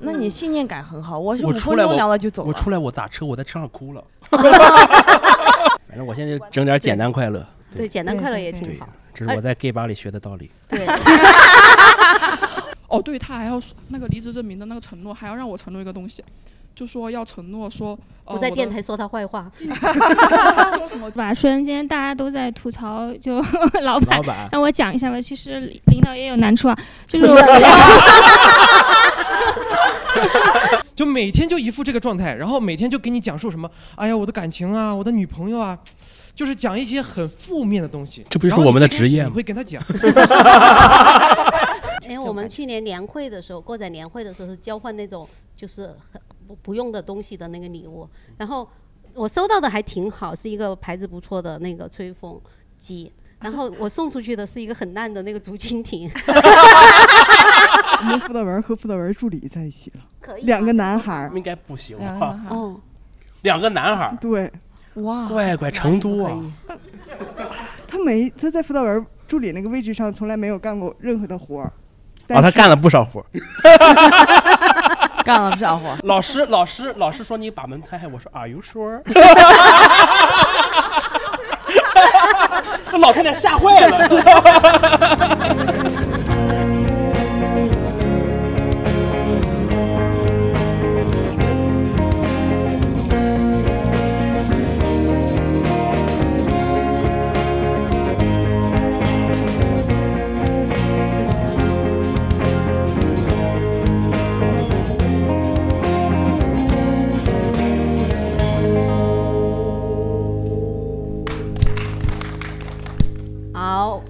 那你信念感很好，我是五我出来我分钟聊了就走了。我出来我打车，我在车上哭了。反正我现在就整点简单快乐。对，简单快乐也挺好。，这是我在 gay 吧里学的道理。对，哦，对他还要说那个离职证明的那个承诺，还要让我承诺一个东西，就说要承诺说，呃、不在电台说他坏话。说什么是吧？虽然今天大家都在吐槽，就老板老，板，那我讲一下吧。其实领导也有难处啊，就是我 就每天就一副这个状态，然后每天就给你讲述什么，哎呀，我的感情啊，我的女朋友啊，就是讲一些很负面的东西。这不就是我们的职业吗你会跟他讲，因 为我们去年年会的时候，过载年会的时候是交换那种就是很不不用的东西的那个礼物，然后我收到的还挺好，是一个牌子不错的那个吹风机。然后我送出去的是一个很烂的那个竹蜻蜓，我们辅导员和辅导员助理在一起了，可以两个男孩儿，应该不行两个吧？男孩哦，两个男孩儿，对哇，乖乖，成都啊，他没他在辅导员助理那个位置上从来没有干过任何的活儿，啊，他干了不少活儿。干了不少活。老师，老师，老师说你把门开开，我说 Are you sure？那 老太太吓坏了。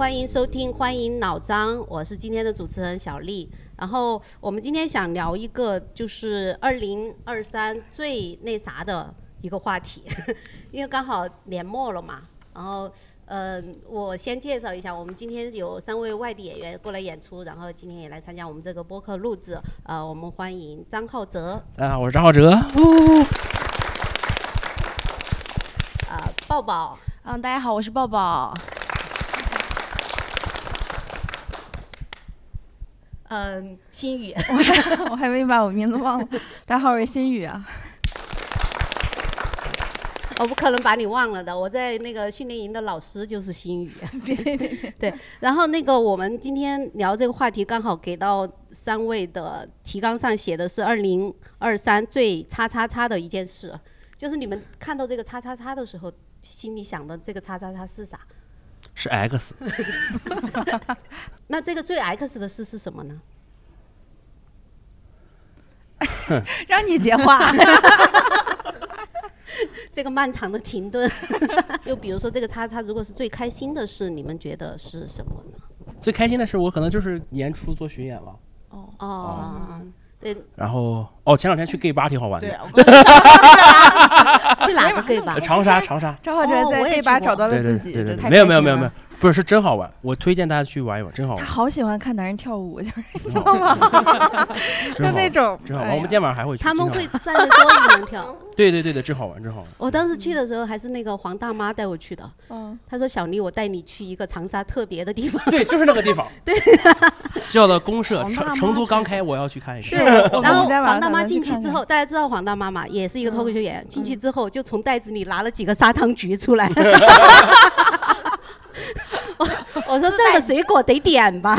欢迎收听，欢迎老张，我是今天的主持人小丽。然后我们今天想聊一个就是二零二三最那啥的一个话题，因为刚好年末了嘛。然后，呃，我先介绍一下，我们今天有三位外地演员过来演出，然后今天也来参加我们这个播客录制。呃，我们欢迎张浩哲，大家好，我是张浩哲。呃，抱抱，嗯，大家好，我是抱抱。嗯、心雨，我还没把我名字忘了。大家好，我是心雨啊。我不可能把你忘了的，我在那个训练营的老师就是心雨。别别别，对，然后那个我们今天聊这个话题，刚好给到三位的提纲上写的是二零二三最叉叉叉的一件事，就是你们看到这个叉叉叉的时候，心里想的这个叉叉叉是啥？是 X，那这个最 X 的事是什么呢？让你接话。这个漫长的停顿，又比如说这个叉叉，如果是最开心的事，你们觉得是什么呢？最开心的事我可能就是年初做巡演了，哦，对，然后哦前两天去 gay 吧挺好玩，的，去哪个 gay 吧？呃？长沙长沙，张浩哲在哦我也 gay 吧找到了对对自己，对对对，这太没有没有没有没有，不是是真好玩，我推荐大家去玩一玩，真好玩他玩，好喜欢看男人跳舞，就是你知道吗，就那种。真好玩，我们今天晚上还会去，他们会站在桌子上跳。对对对对，真好玩真好玩，我当时去的时候还是那个黄大妈带我去的，嗯，她说小丽，我带你去一个长沙特别的地方。对，就是那个地方，对，叫的公社，成成都刚开，我要去看一下。是，然后黄大妈进去之后，大家知道黄大妈嘛，也是一个脱口秀演员。进嗯去之后，就从袋子里拿了几个砂糖橘出来。我 我说这个水果得点吧，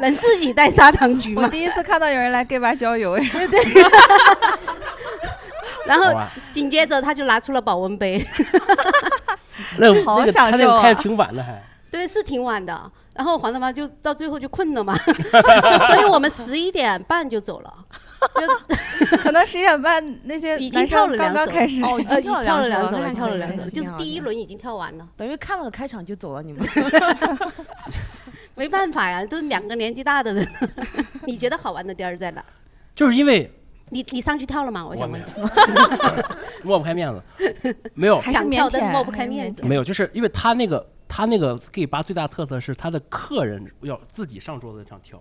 能自己带砂糖橘吗？我第一次看到有人来 gay 吧郊游，然后，紧接着他就拿出了保温杯，那个那个好享他那个开的挺晚的还，对，是挺晚的。然后黄大妈就到最后就困了嘛，所以我们十一点半就走了，就 可能十一点半那些已经跳了两首刚开始。哦，已呃经跳了跳了两首了，两首，跳了两首，首，就是第一轮已经跳完了。等于看了个开场就走了，你们。没办法呀，都是两个年纪大的人。你觉得好玩的地儿在哪？就是因为你你上去跳了吗？我想问一下。抹不开面子，没有还是腼想跳，但是腆抹不开面子。没有，就是因为他那个他那个 gay 吧最大特色是他的客人要自己上桌子上跳，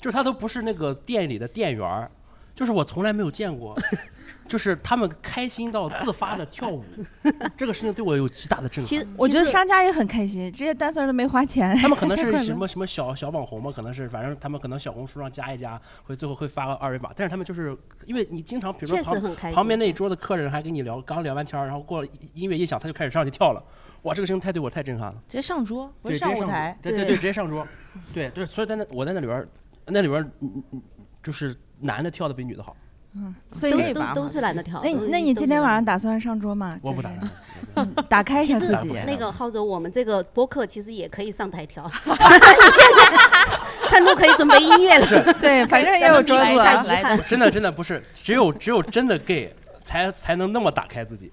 就是他都不是那个店里的店员儿，就是我从来没有见过，就是他们开心到自发的跳舞，这个事情对我有极大的震撼。我觉得商家也很开心，这些 dancer 都没花钱。他们可能 是什么什么小小网红嘛，可能是反正他们可能小红书上加一加，会最后会发个二维码，但是他们就是因为你经常比如说确实很开心旁旁边那一桌的客人还跟你聊，刚聊完天儿，然后过了音乐一响，他就开始上去跳了，哇，这个事情太对我太震撼了。直接上桌，不对，是直接上上舞台。对对对，直接上桌，对对，所以在那我在那里边，那里边嗯嗯嗯就是男的跳的比女的好，嗯，所以都都都是懒得跳。那那你今天晚上打算上桌吗？我不打算。嗯打开一下自己。那个浩哲，我们这个播客其实也可以上台跳，你现在看都可以准备音乐了。对，反正也有桌子咱们比来一下来遗憾真的真的不是，只有只有真的 gay 才才能那么打开自己。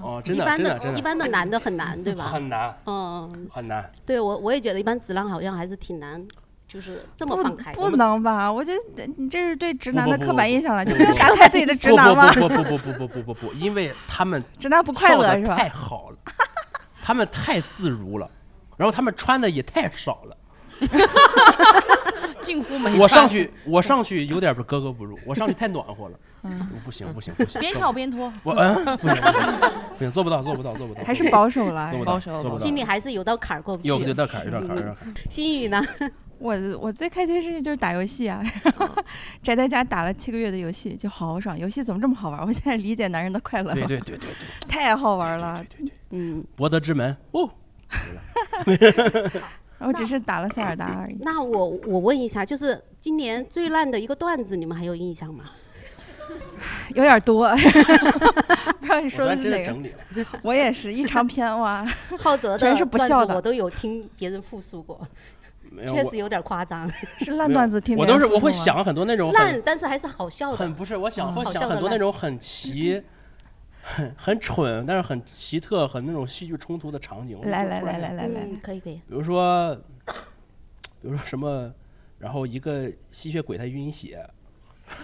哦，真的一般真的真的一般的男的很难，对吧？很难嗯，很难。对我我也觉得一般直男好像还是挺难，就是这么不放开。不能吧？我觉得你这是对直男的不不刻板印象了，不就不要打开自己的直男吗？不不不不不不不不不，因为他们直男不快乐是吧太好了，他们太自如了，然后他们穿的也太少了。近乎没我上去，我上去有点格格不入，我上去太暖和了。嗯不行不行不行，边跳边脱。我嗯不行不行不行，做不到做不到做不到，还是保守了保守心里还是有道坎儿过不去。有有道坎儿有道坎儿有道坎儿。心语呢？我我最开心的事情就是打游戏啊，宅在家打了七个月的游戏，就好爽。游戏怎么这么好玩？我现在理解男人的快乐了。对对对对对，太好玩了对对。嗯，博德之门哦，我只是打了塞尔达而已。那我我问一下，就是今年最烂的一个段子，你们还有印象吗？有点多，不知道你说的是哪个？我也是一长篇哇，浩泽的全是不笑的我都有听别人复述过，确实有点夸张。是烂段子听我都是我会想很多那种烂，但是还是好笑的。很不是，我想嗯会想很多那种很奇。很很蠢，但是很奇特，很那种戏剧冲突的场景。来来来来来来嗯，可以可以。比如说，比如说什么，然后一个吸血鬼他晕血，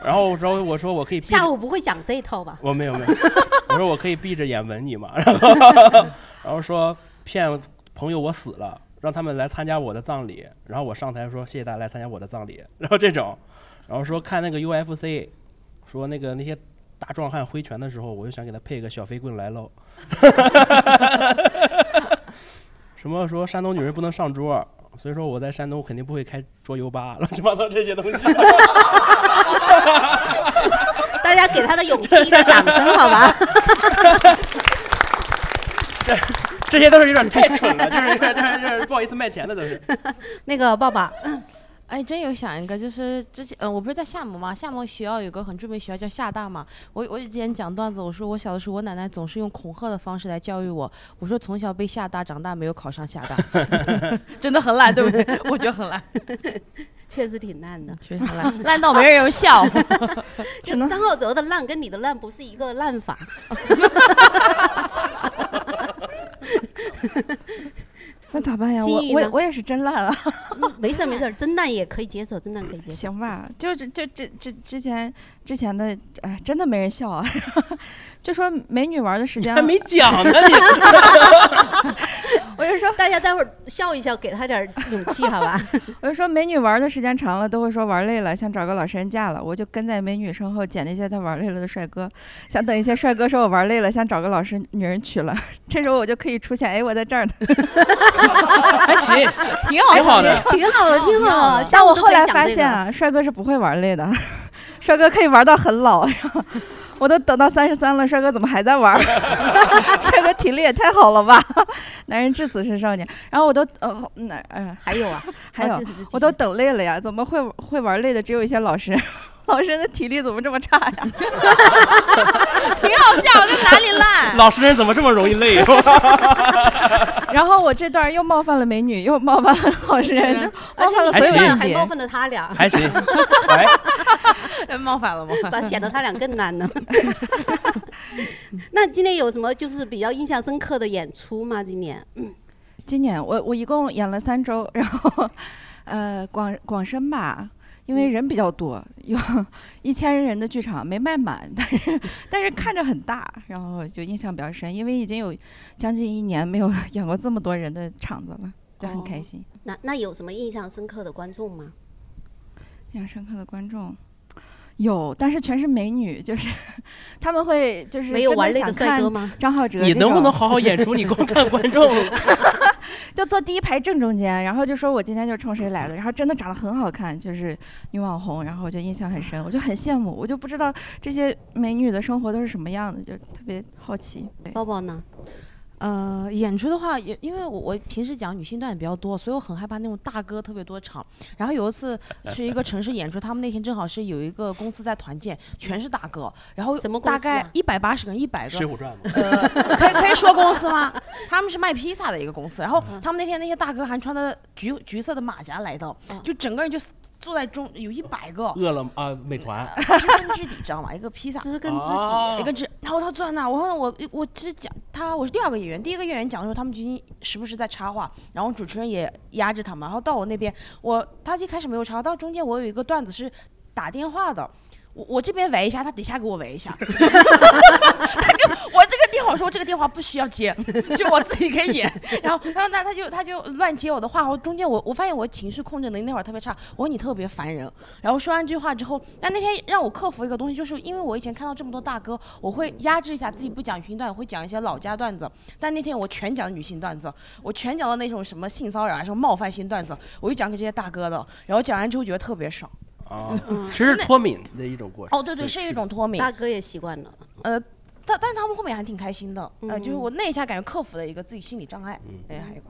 然后之后我说我可以下午不会讲这一套吧？我没有没有，我说我可以闭着眼吻你嘛，然后然后说骗朋友我死了，让他们来参加我的葬礼，然后我上台说谢谢大家来参加我的葬礼，然后这种，然后说看那个 UFC，说那个那些大壮汉挥拳的时候，我就想给他配个小飞棍来喽。什么说山东女人不能上桌，所以说我在山东肯定不会开桌游吧，乱七八糟这些东西。大家给他的勇气一点掌声，好吧？这这些都是有点太蠢了，就是这这这不好意思卖钱的都是。那个爸爸，哎，真有想一个，就是之前，呃，我不是在厦门嘛，厦门学校有个很著名学校叫厦大嘛。我我之前讲段子，我说我小的时候，我奶奶总是用恐吓的方式来教育我。我说从小被厦大，长大没有考上厦大，真的很烂，对不对？我觉得很烂，确实挺烂的。确实很烂，烂到没人有笑。就张浩哲的烂跟你的烂不是一个烂法。那咋办呀？我我我也是真烂啊。没事儿没事儿，真烂也可以接受，真烂可以接受。行吧，就是这这这之前之前的，哎，真的没人笑啊。就说美女玩的时间还没 讲呢，你 我就说大家待会儿笑一笑，给他点儿勇气，好吧？我就说美女玩的时间长了，都会说玩累了，想找个老实人嫁了。我就跟在美女身后捡那些她玩累了的帅哥，想等一些帅哥说我玩累了，想找个老实女人娶了。这时候我就可以出现，哎，我在这儿呢。还行，挺好挺好的。挺好的，挺好的。但我后来发现啊，帅哥是不会玩累的，帅哥可以玩到很老。然后我都等到三十三了，帅哥怎么还在玩？帅哥体力也太好了吧！男人至死是少年。然后我都呃那呃还有啊，还有我都等累了呀，怎么会会玩累的只有一些老实人？老实人的体力怎么这么差呀？挺好笑，这哪里烂？老实人怎么这么容易累？然后我这段又冒犯了美女，又冒犯了老实人，就冒犯了所有还别还冒。犯了他俩，还行，哎，冒犯了，冒犯了。把显得他俩更难呢。那今年有什么就是比较印象深刻的演出吗？今年？今年我我一共演了三周，然后呃广广深吧，因为人比较多，有 一千人的剧场没卖满，但是但是看着很大，然后就印象比较深，因为已经有将近一年没有 演过这么多人的场子了，就很开心。那那有什么印象深刻的观众吗？印象深刻的观众有，但是全是美女，就是 他们会就是没有真玩累的想看帅哥吗？张浩哲你能不能好好演出？你光看观众，就坐第一排正中间，然后就说我今天就冲谁来的，然后真的长得很好看，就是女网红，然后我就印象很深，我就很羡慕，我就不知道这些美女的生活都是什么样的，就特别好奇。对包包呢？呃，演出的话，也因为我我平时讲女性段也比较多，所以我很害怕那种大哥特别多场。然后有一次去一个城市演出，他们那天正好是有一个公司在团建，全是大哥，然后什么大概一百八十个人，一百《个水浒传》吗，呃，可以可以说公司吗？他们是卖披萨的一个公司，然后嗯。他们那天那些大哥还穿的橘橘色的马甲来的，嗯。就整个人就坐在中，有一百个，饿了啊，美团，知根知底，知道吗？一个披萨。知根知底。哦一个知，然后他坐在那儿，我说我我其实讲他我是第二个演员，第一个演员讲的时候，他们就已经时不时在插话，然后主持人也压着他们，然后到我那边，我他一开始没有插话，到中间我有一个段子是打电话的。我我这边围一下，他底下给我围一下。他跟我我说这个电话不需要接，就我自己可以演。然后然后那他就他就乱接我的话，然后中间我我发现我情绪控制能力那会儿特别差，我说你特别烦人。然后说完这句话之后，但那天让我克服一个东西，就是因为我以前看到这么多大哥，我会压制一下自己不讲女性段，我会讲一些老家段子。但那天我全讲女性段子，我全讲的那种什么性骚扰啊、什么冒犯性段子，我就讲给这些大哥的。然后讲完之后觉得特别爽。啊，其实脱敏的一种过程。哦，对对，是一种脱敏。大哥也习惯了。呃，但但是他们后面还挺开心的，呃，就是嗯我那一下感觉克服了一个自己心理障碍。嗯哎，还有个，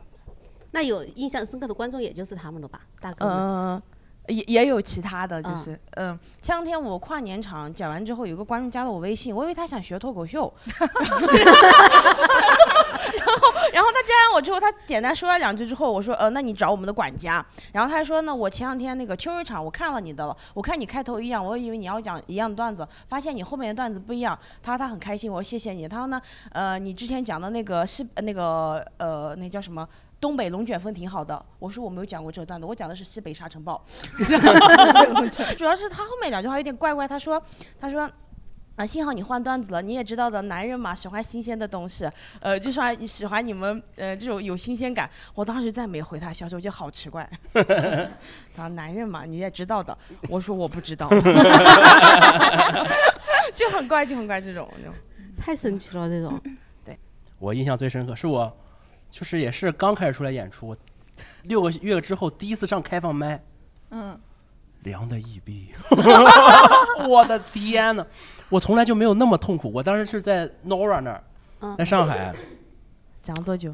那有印象深刻的观众也就是他们了吧？大哥们。嗯。也也有其他的，就嗯是嗯，前两天我跨年场讲完之后，有个观众加了我微信，我以为他想学脱口秀，然后然后他加完我之后，他简单说了两句之后，我说呃，那你找我们的管家，然后他说呢，我前两天那个秋日场我看了你的了，我看你开头一样，我以为你要讲一样的段子，发现你后面的段子不一样，他说他很开心，我说谢谢你，他说呢，呃，你之前讲的那个是呃那个呃那叫什么？东北龙卷风挺好的，我说我没有讲过这个段子，我讲的是西北沙尘暴。主要是他后面两句话有点怪怪，他说他说。啊，幸好你换段子了，你也知道的，男人嘛喜欢新鲜的东西，呃，就说你喜欢你们呃这种有新鲜感。我当时再没回他消息，我觉得好奇怪。他说男人嘛你也知道的，我说我不知道，就很怪，就很怪这种。太神奇了，这种。对我印象最深刻是我，就是也是刚开始出来演出，六个月之后第一次上开放麦，嗯，凉的一逼，我的天呐，我从来就没有那么痛苦。我当时是在 Nora 那儿，嗯在上海，讲了多久？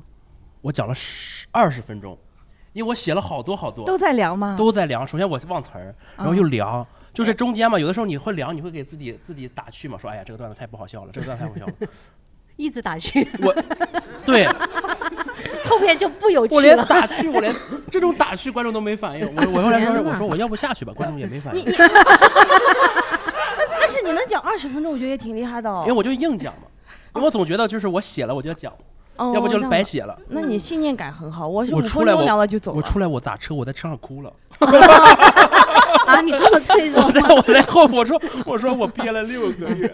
我讲了十二十分钟，因为我写了好多好多，都在凉吗？都在凉。首先我忘词儿，然后又量，就是中间嘛，有的时候你会凉，你会给自己自己打趣嘛，说哎呀这个段子太不好笑了，这个段子太不好笑了。一直打趣，我对 后面就不有我趣了。连打趣，我连这种打趣观众都没反应。我我后来说我说我要不下去吧，观众也没反应，但是你能讲二十分钟，我觉得也挺厉害的哦。因为我就硬讲嘛，因为我总觉得就是我写了我就要讲，哦要不就白写了。那你信念感很好，我是五我出来我分钟聊了就走了。我出来我打车，我在车上哭了。啊，你这么脆弱 我在我来后我说我说我憋了六个月，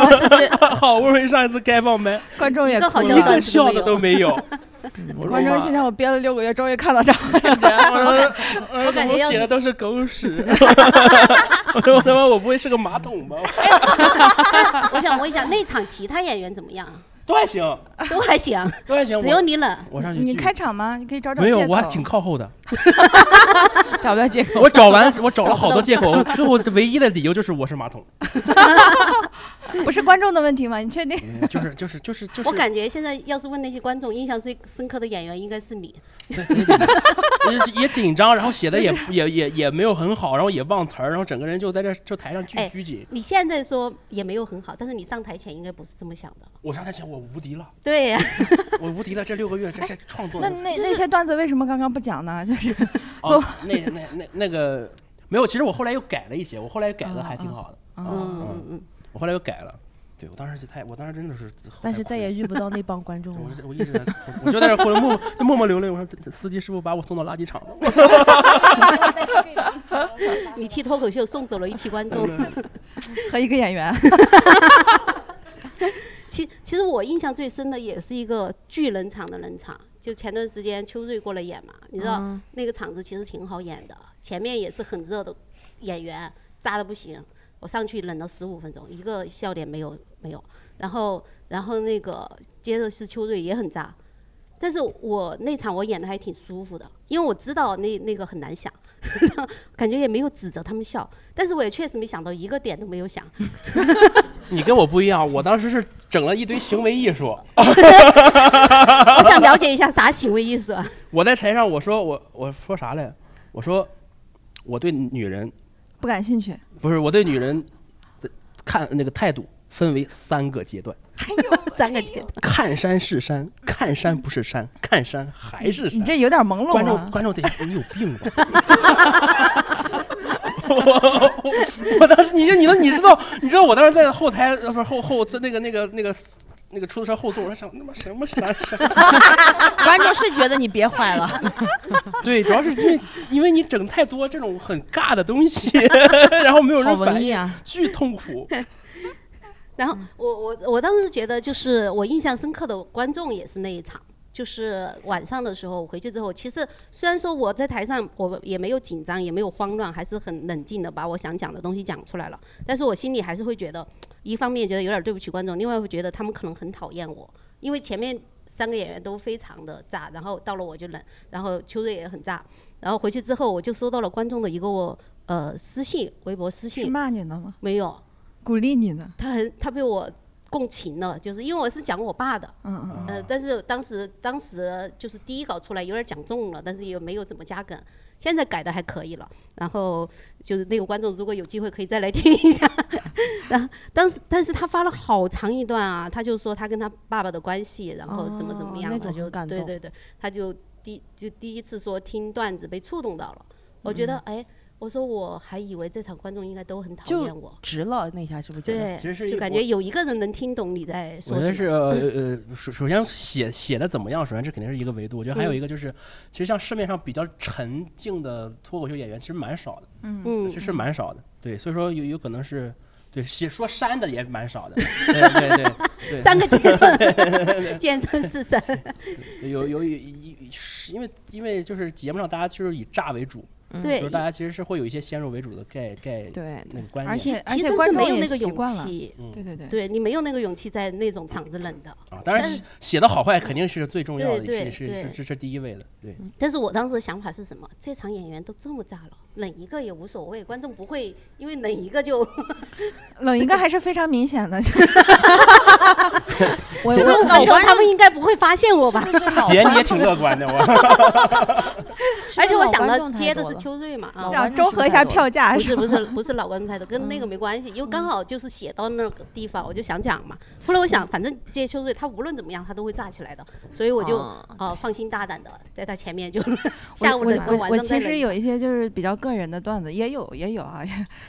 好不容易上一次开放麦，观众也一个好哭一个笑的都没有。观众心想：我憋了六个月，终于看到张。我说我感觉写的都是狗屎。我说我他妈我不会是个马桶吧？我想问一下，那场其他演员怎么样？都还行，都还行，都还行。只有你冷。我上去你开场吗？你可以找找没有，我还挺靠后的。找不到借口。我找完，我找了好多借口，最后唯一的理由就是我是马桶，不是观众的问题吗？你确定？嗯就是就是就是就是。我感觉现在要是问那些观众印象最深刻的演员，应该是你。也也紧张，然后写的也也也也没有很好，然后也忘词儿，然后整个人就在这就台上拘哎拘谨。你现在说也没有很好，但是你上台前应该不是这么想的。我上台前我无敌了，对呀、我无敌了，这六个月这这创作那那那些段子为什么刚刚不讲呢？就是哦，那那那那个没有，其实我后来又改了一些，我后来改的还挺好的，嗯嗯嗯，我后来又改了。对我当时是太，我当时真的是，但是再也遇不到那 帮观众了。我我一直在，我就在这默默 默默流泪。我说司机师傅把我送到垃圾场了。你替脱口秀送走了一批观众。和一个演员。其其实我印象最深的也是一个巨冷场的冷场，就前段时间秋瑞过来演嘛，你知道、嗯那个场子其实挺好演的，前面也是很热的，演员炸的不行，我上去冷了十五分钟，一个笑点没有没有。然后然后那个接着是秋瑞也很渣，但是我那场我演的还挺舒服的，因为我知道那那个很难想，感觉也没有指着他们笑，但是我也确实没想到一个点都没有想。你跟我不一样，我当时是整了一堆行为艺术。我想了解一下啥行为艺术啊？我在台上我说我我说啥嘞？我说我对女人不感兴趣。不是我对女人的看那个态度分为三个阶段。还有 三个阶段。看山是山，看山不是山，看山还是山。你这有点朦胧观众观众得你有病吧？我我我当时你你你知道你知道我当时在后台呃不是后后在那个那个那个那个出租车后座，我说想他妈什么山山？观众是觉得你别坏了。对，主要是因为因为你整太多这种很尬的东西，然后没有人反应，啊、巨痛苦。然后我我我当时觉得就是我印象深刻的观众也是那一场，就是晚上的时候回去之后，其实虽然说我在台上我也没有紧张，也没有慌乱，还是很冷静的把我想讲的东西讲出来了，但是我心里还是会觉得，一方面觉得有点对不起观众，另外会觉得他们可能很讨厌我，因为前面三个演员都非常的炸，然后到了我就冷，然后秋瑞也很炸，然后回去之后我就收到了观众的一个我呃私信，微博私信，是骂你的吗？没有。鼓励你呢，他很他被我共情了，就是因为我是讲我爸的，嗯嗯呃，但是当时当时就是第一稿出来有点讲重了，但是也没有怎么加梗，现在改的还可以了。然后就是那个观众如果有机会可以再来听一下。然后当时但是他发了好长一段啊，他就说他跟他爸爸的关系，然后怎么怎么样的，就对对对，他就第就第一次说听段子被触动到了，我觉得哎。我说我还以为这场观众应该都很讨厌我，值了那下是不是？对，其实是就感觉有一个人能听懂你在说什么。我觉得是呃呃，首首先写写的怎么样，首先这肯定是一个维度。我觉得还有一个就是，其实像市面上比较沉静的脱口秀演员其实蛮少的，嗯，其实蛮少的。对，所以说有有可能是对写说山的也蛮少的，对对对对。三个阶段，见山是山。有有有，因为因为就是节目上大家就是以炸为主。对，就是大家其实是会有一些先入为主的概概对那个观念，而且其实是没有那个勇气，对对对，对你没有那个勇气在那种场子冷的啊。当然写的好坏肯定是最重要的，是是是是是第一位的，对。但是我当时的想法是什么？这场演员都这么炸了，冷一个也无所谓，观众不会因为冷一个就 冷一个还是非常明显的。我我感觉他们应该不会发现我吧？姐你也挺乐观的我。而且我想到接的是秋瑞嘛，啊，要综合一下票价。不是不是不是老观众太多，跟那个没关系，因为刚好就是写到那个地方，我就想讲嘛。后来我想，反正这些秋瑞他无论怎么样他都会炸起来的，所以我就呃放心大胆的在他前面就 下午的晚上我其实有一些就是比较个人的段子，也有也有啊，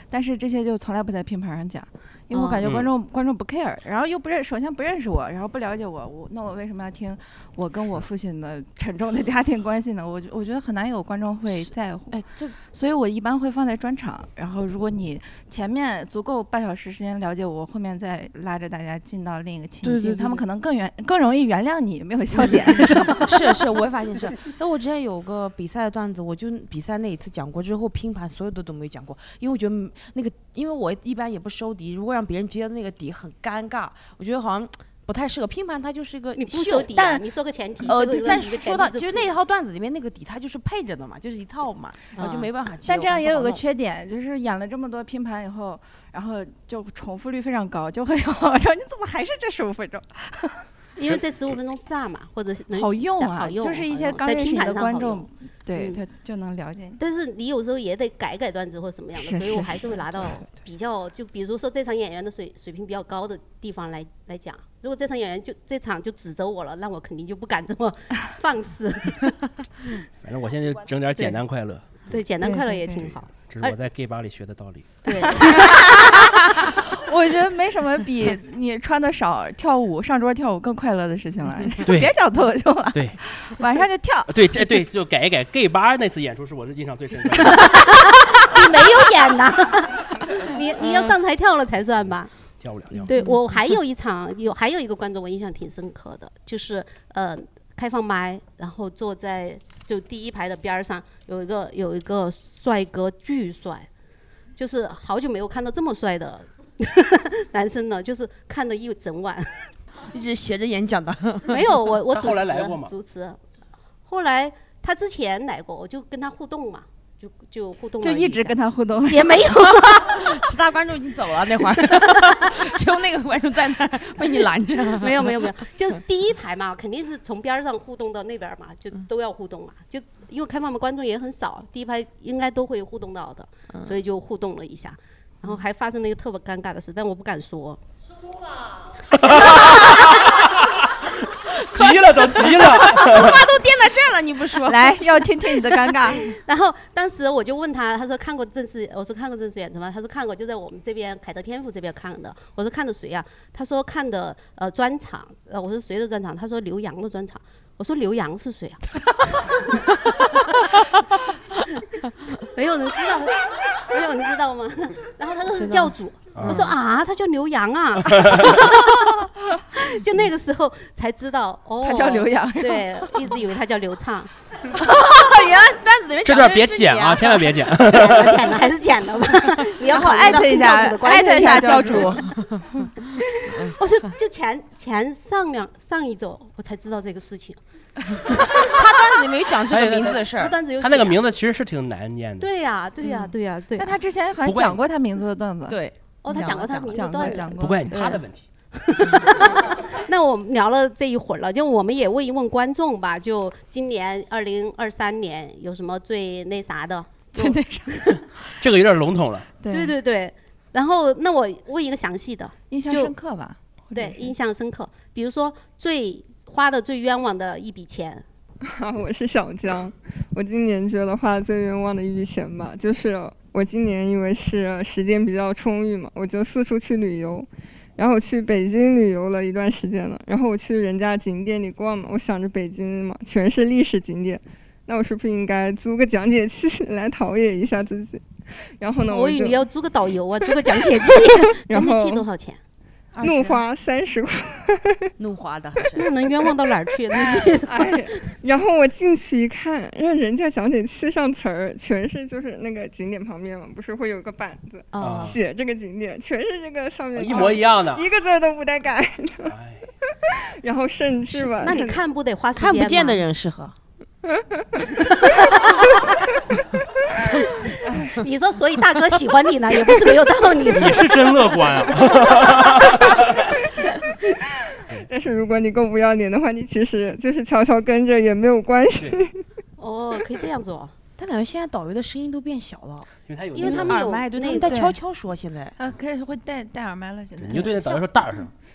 但是这些就从来不在拼盘上讲。因为我感觉观众、嗯、观众不 care，然后又不认，首先不认识我，然后不了解我，我那我为什么要听我跟我父亲的沉重的家庭关系呢？我我觉得很难有观众会在乎，哎，这所以我一般会放在专场，然后如果你前面足够半小时时间了解我，后面再拉着大家进到另一个情境，对对对他们可能更原 更容易原谅你没有笑点，是吧？是是，我也发现是。那我之前有个比赛的段子，我就比赛那一次讲过之后，拼盘所有的都没讲过，因为我觉得那个，因为我一般也不收底，如果让别人接的那个底很尴尬，我觉得好像不太适合拼盘，它就是一个你不收底、啊，但你说个前提。呃，但是说到就是那一套段子里面那个底，它就是配着的嘛，就是一套嘛，然后就没办法接。但这样也有个缺点，就是演了这么多拼盘以后，然后就重复率非常高，就会有 我说你怎么还是这十五分钟？因为这十五分钟炸嘛，或者是好用啊，好用，就是一些刚认识你的观众，对嗯他就能了解你。但是你有时候也得改改段子或什么样的，是所以我还是会拿到比较，就比如说这场演员的水水平比较高的地方来来讲。如果这场演员就这场就指责我了，那我肯定就不敢这么放肆。反正我现在就整点简单快乐。对，简单快乐也挺好。这是我在 gay 吧里学的道理。对。我觉得没什么比你穿的少跳舞上桌跳舞更快乐的事情了。对，别讲脱口秀了。对，晚上就跳。对，这对就改一改。gay 吧那次演出是我是印象最深刻的。你没有演呐，你你要上台跳了才算吧。跳不了，跳。对我还有一场有还有一个观众我印象挺深刻的，就是呃开放麦，然后坐在就第一排的边儿上有一个有一个帅哥巨帅。就是好久没有看到这么帅的 男生了，就是看了一整晚。一直斜着眼讲的。没有，我我主他后来来过吗持主持。后来他之前来过，我就跟他互动嘛，就就互动了就一直跟他互动，也没有。其他观众已经走了那会儿，只有那个观众在那儿 被你拦着。没有没有没有，就第一排嘛，肯定是从边儿上互动到那边儿嘛，就都要互动嘛。就因为开放的观众也很少，第一排应该都会互动到的，所以就互动了一下。然后还发生了一个特别尴尬的事，但我不敢说。急了都急了，话都垫到这儿了，你不说？来，要听听你的尴尬。然后当时我就问他，他说看过正式，我说看过正式演出吗？他说看过，就在我们这边凯德天府这边看的。我说看的谁啊？他说看的呃专场，呃我说谁的专场？他说刘洋的专场。我说刘洋是谁啊？没有人知道，没有人知道吗？然后他说是教主，我说啊，他叫刘洋啊，就那个时候才知道哦，他叫刘洋。对，一直以为他叫刘畅。原来段子里面这段别剪啊，千万别剪。剪了剪了还是剪了吧，你要艾特一下艾特一下教主。我说就前前上两上一周我才知道这个事情，他段子里没讲这个名字的事儿。他段子有他那个名字其实是挺难念的。对呀对呀对呀对但，他之前好像讲过他名字的段子，对，哦他讲过他名字讲过段子。讲过，不怪你他的问题。那我们聊了这一会儿了，就我们也问一问观众吧，就今年二零二三年有什么最那啥的？最那啥，这个有点笼统了。对对对，然后那我问一个详细的，印象深刻吧？对，印象深刻，比如说最花的最冤枉的一笔钱，我是小江，我今年觉得花的最冤枉的一笔钱吧，就是我今年因为是时间比较充裕嘛，我就四处去旅游，然后我去北京旅游了一段时间了，然后我去人家景点里逛嘛，我想着北京嘛全是历史景点，那我是不是应该租个讲解器 来陶冶一下自己？然后呢，我以就为要租个导游啊，租个讲解器，然讲解器后多少钱？怒花三十块。怒花的还是那能冤枉到哪儿去？那然后我进去一看，让人家讲解器上词儿全是就是那个景点旁边嘛，不是会有个板子哦，写这个景点，全是这个上面一模一样的。一个字都不带改。哎，然后甚至吧，那你看不得花时间吗看不见的，人适合。你说所以大哥喜欢你呢，也不是没有道理你。是真乐观啊！但是如果你够不要脸的话，你其实就是悄悄跟着也没有关系。哦，可以这样做，但感觉现在导游的声音都变小了，因为他有因为他们有耳麦，对他在悄悄说。现在啊，开始会戴戴耳麦了，现在你就对那导游说大声。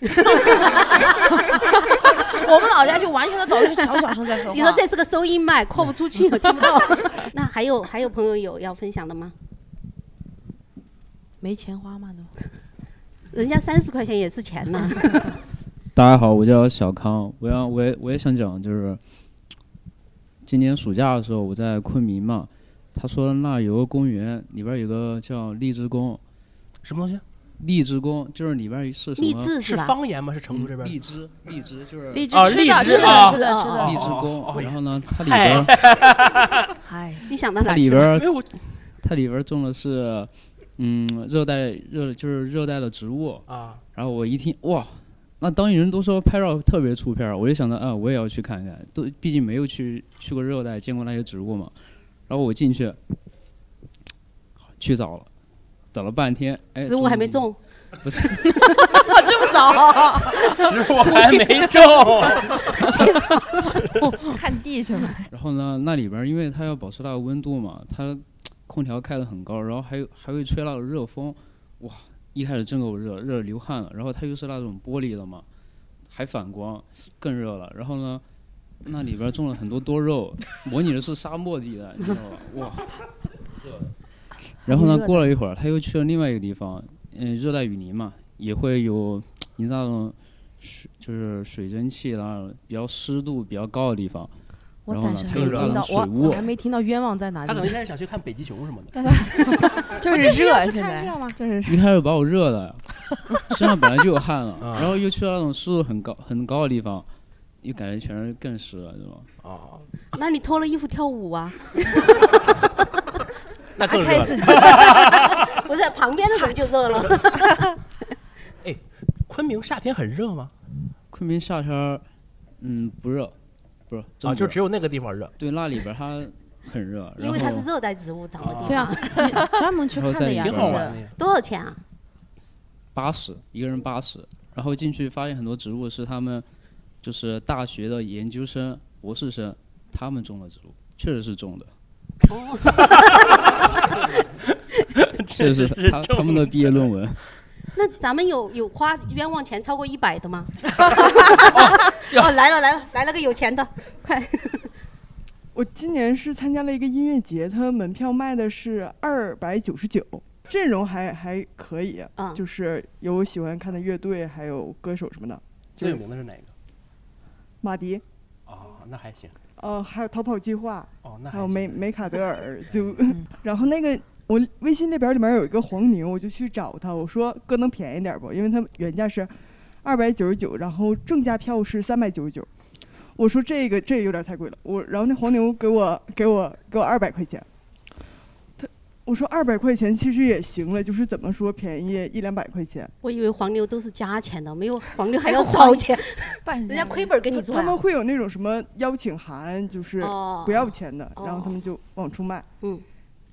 我们老家就完全的导游是小小声在说话。你说这是个收音麦，扩不出去，我听不到。那还有还有朋友有要分享的吗？没钱花吗？都人家三十块钱也是钱呢。大家好，我叫小康，我要我也我也想讲，就是今年暑假的时候，我在昆明嘛，他说那有个公园，里边有个叫荔枝宫，什么东西？荔枝宫就是里边是什么？是志是吧？方言吗？是成都这边？荔枝，荔枝就是荔枝哦荔枝啊吃的吃哦的荔枝哦宫，哦然后呢，它里哎边嗨，你想到它哪？里边它里边种的是嗯热带热就是热带的植物，啊，然后我一听哇，那当地人都说拍照特别出片儿，我就想着啊，我也要去看一看，都毕竟没有去去过热带，见过那些植物嘛。然后我进去，去早了，等了半天，哎，植物还没种，不是，这么早？植物还没种。看地去了。然后呢，那里边因为它要保持那个温度嘛，它空调开的很高，然后还有还会吹那个热风，哇，一开始真够热，热得流汗了。然后它又是那种玻璃的嘛，还反光，更热了。然后呢，那里边种了很多多肉，模拟的是沙漠地带，你知道吧？哇，热。然后呢，过了一会儿，他又去了另外一个地方，嗯，热带雨林嘛，也会有你那种水，就是水蒸气那种比较湿度比较高的地方。我暂时还没有听到，我我还没听到冤枉在哪里。他可能一开始想去看北极熊什么的。就是热，现在？就是一开始把我热的，身上本来就有汗了，啊然后又去到那种湿度很高很高的地方，又感觉全身更湿了，是吧？哦，那你脱了衣服跳舞啊？那更热了。不是旁边的怎么就热了。哎昆明夏天很热吗？昆明夏天，嗯，不热，不是啊，就只有那个地方热。对，那里边它很热，因为它是热带植物长的地方。对啊，专门去然后在看的呀，多少钱啊？八十一个人八十，然后进去发现很多植物是他们就是大学的研究生、博士生他们种的植物，确实是种的，确实是他他们的毕业论文。那咱们有有花冤枉钱超过一百的吗？哦，来了来了来了个有钱的，快！我今年是参加了一个音乐节，它门票卖的是二百九十九，阵容还还可以，嗯就是有我喜欢看的乐队，还有歌手什么的。最有名的是哪个？马迪，哦，那还行。呃，还有逃跑计划，哦，那还有梅梅卡德尔，就，嗯 然后那个我微信列表里面有一个黄牛，我就去找他，我说哥能便宜点不？因为他原价是二百九十九，然后正价票是三百九十九。我说这个这个有点太贵了，我然后那黄牛给我给我给我二百块钱，他我说二百块钱其实也行了，就是怎么说便宜一两百块钱。我以为黄牛都是加钱的，没有黄牛还要少钱，人人家亏本给你做啊他们会有那种什么邀请函，就是哦不要钱的，然后哦他们就往出卖。嗯，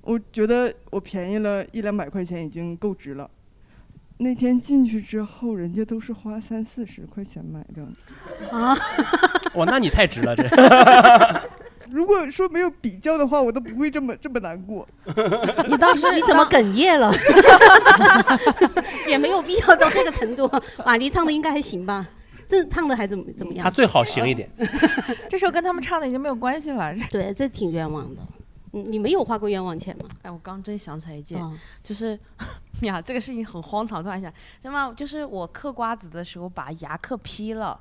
我觉得我便宜了一两百块钱已经够值了。那天进去之后，人家都是花三四十块钱买的。啊，哇，那你太值了，这。如果说没有比较的话，我都不会这么这么难过。你当时 你怎么哽咽了？也没有必要到这个程度。马迪唱的应该还行吧？这唱的还怎么怎么样？他最好行一点。这首跟他们唱的已经没有关系了。对，这挺冤枉的。你你没有花过冤枉钱吗？哎，我刚真想起来一件，嗯就是 呀，这个事情很荒唐，突然想，什么？就是我嗑瓜子的时候把牙嗑劈了，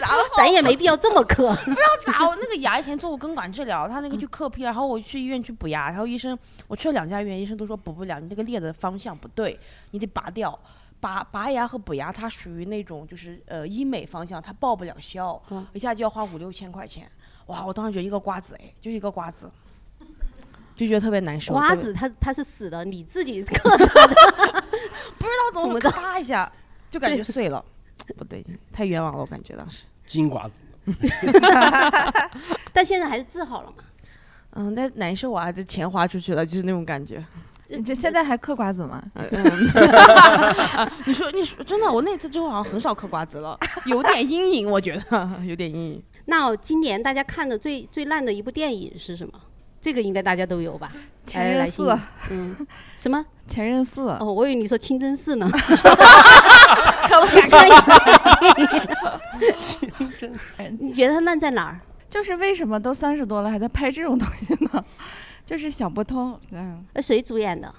然后 咱也没必要这么嗑。不要砸我那个牙，以前做过根管治疗，他那个就嗑劈了，然后我去医院去补牙，然后医生我去了两家医院，医生都说补不了，你那个裂的方向不对，你得拔掉。拔拔牙和补牙，它属于那种就是呃医美方向，它报不了销，嗯一下就要花五六千块钱。哇，我当时觉得一个瓜子，哎，就一个瓜子，就觉得特别难受。瓜子它它是死的，你自己嗑的，不知道怎么怎么着咔一下就感觉碎了，不对劲，太冤枉了，我感觉当时。金瓜子。但现在还是治好了嘛？嗯，那难受啊，这钱花出去了，就是那种感觉。这这现在还嗑瓜子吗？你说，你说真的，我那次之后好像很少嗑瓜子了，有点阴影，我觉得有点阴影。那今年大家看的最最烂的一部电影是什么？这个应该大家都有吧？前任四嗯，什么？前任四。哦，我以为你说清真寺呢。可不敢看 清真你觉得它烂在哪儿？就是为什么都三十多了还在拍这种东西呢？就是想不通。嗯，呃，谁主演的？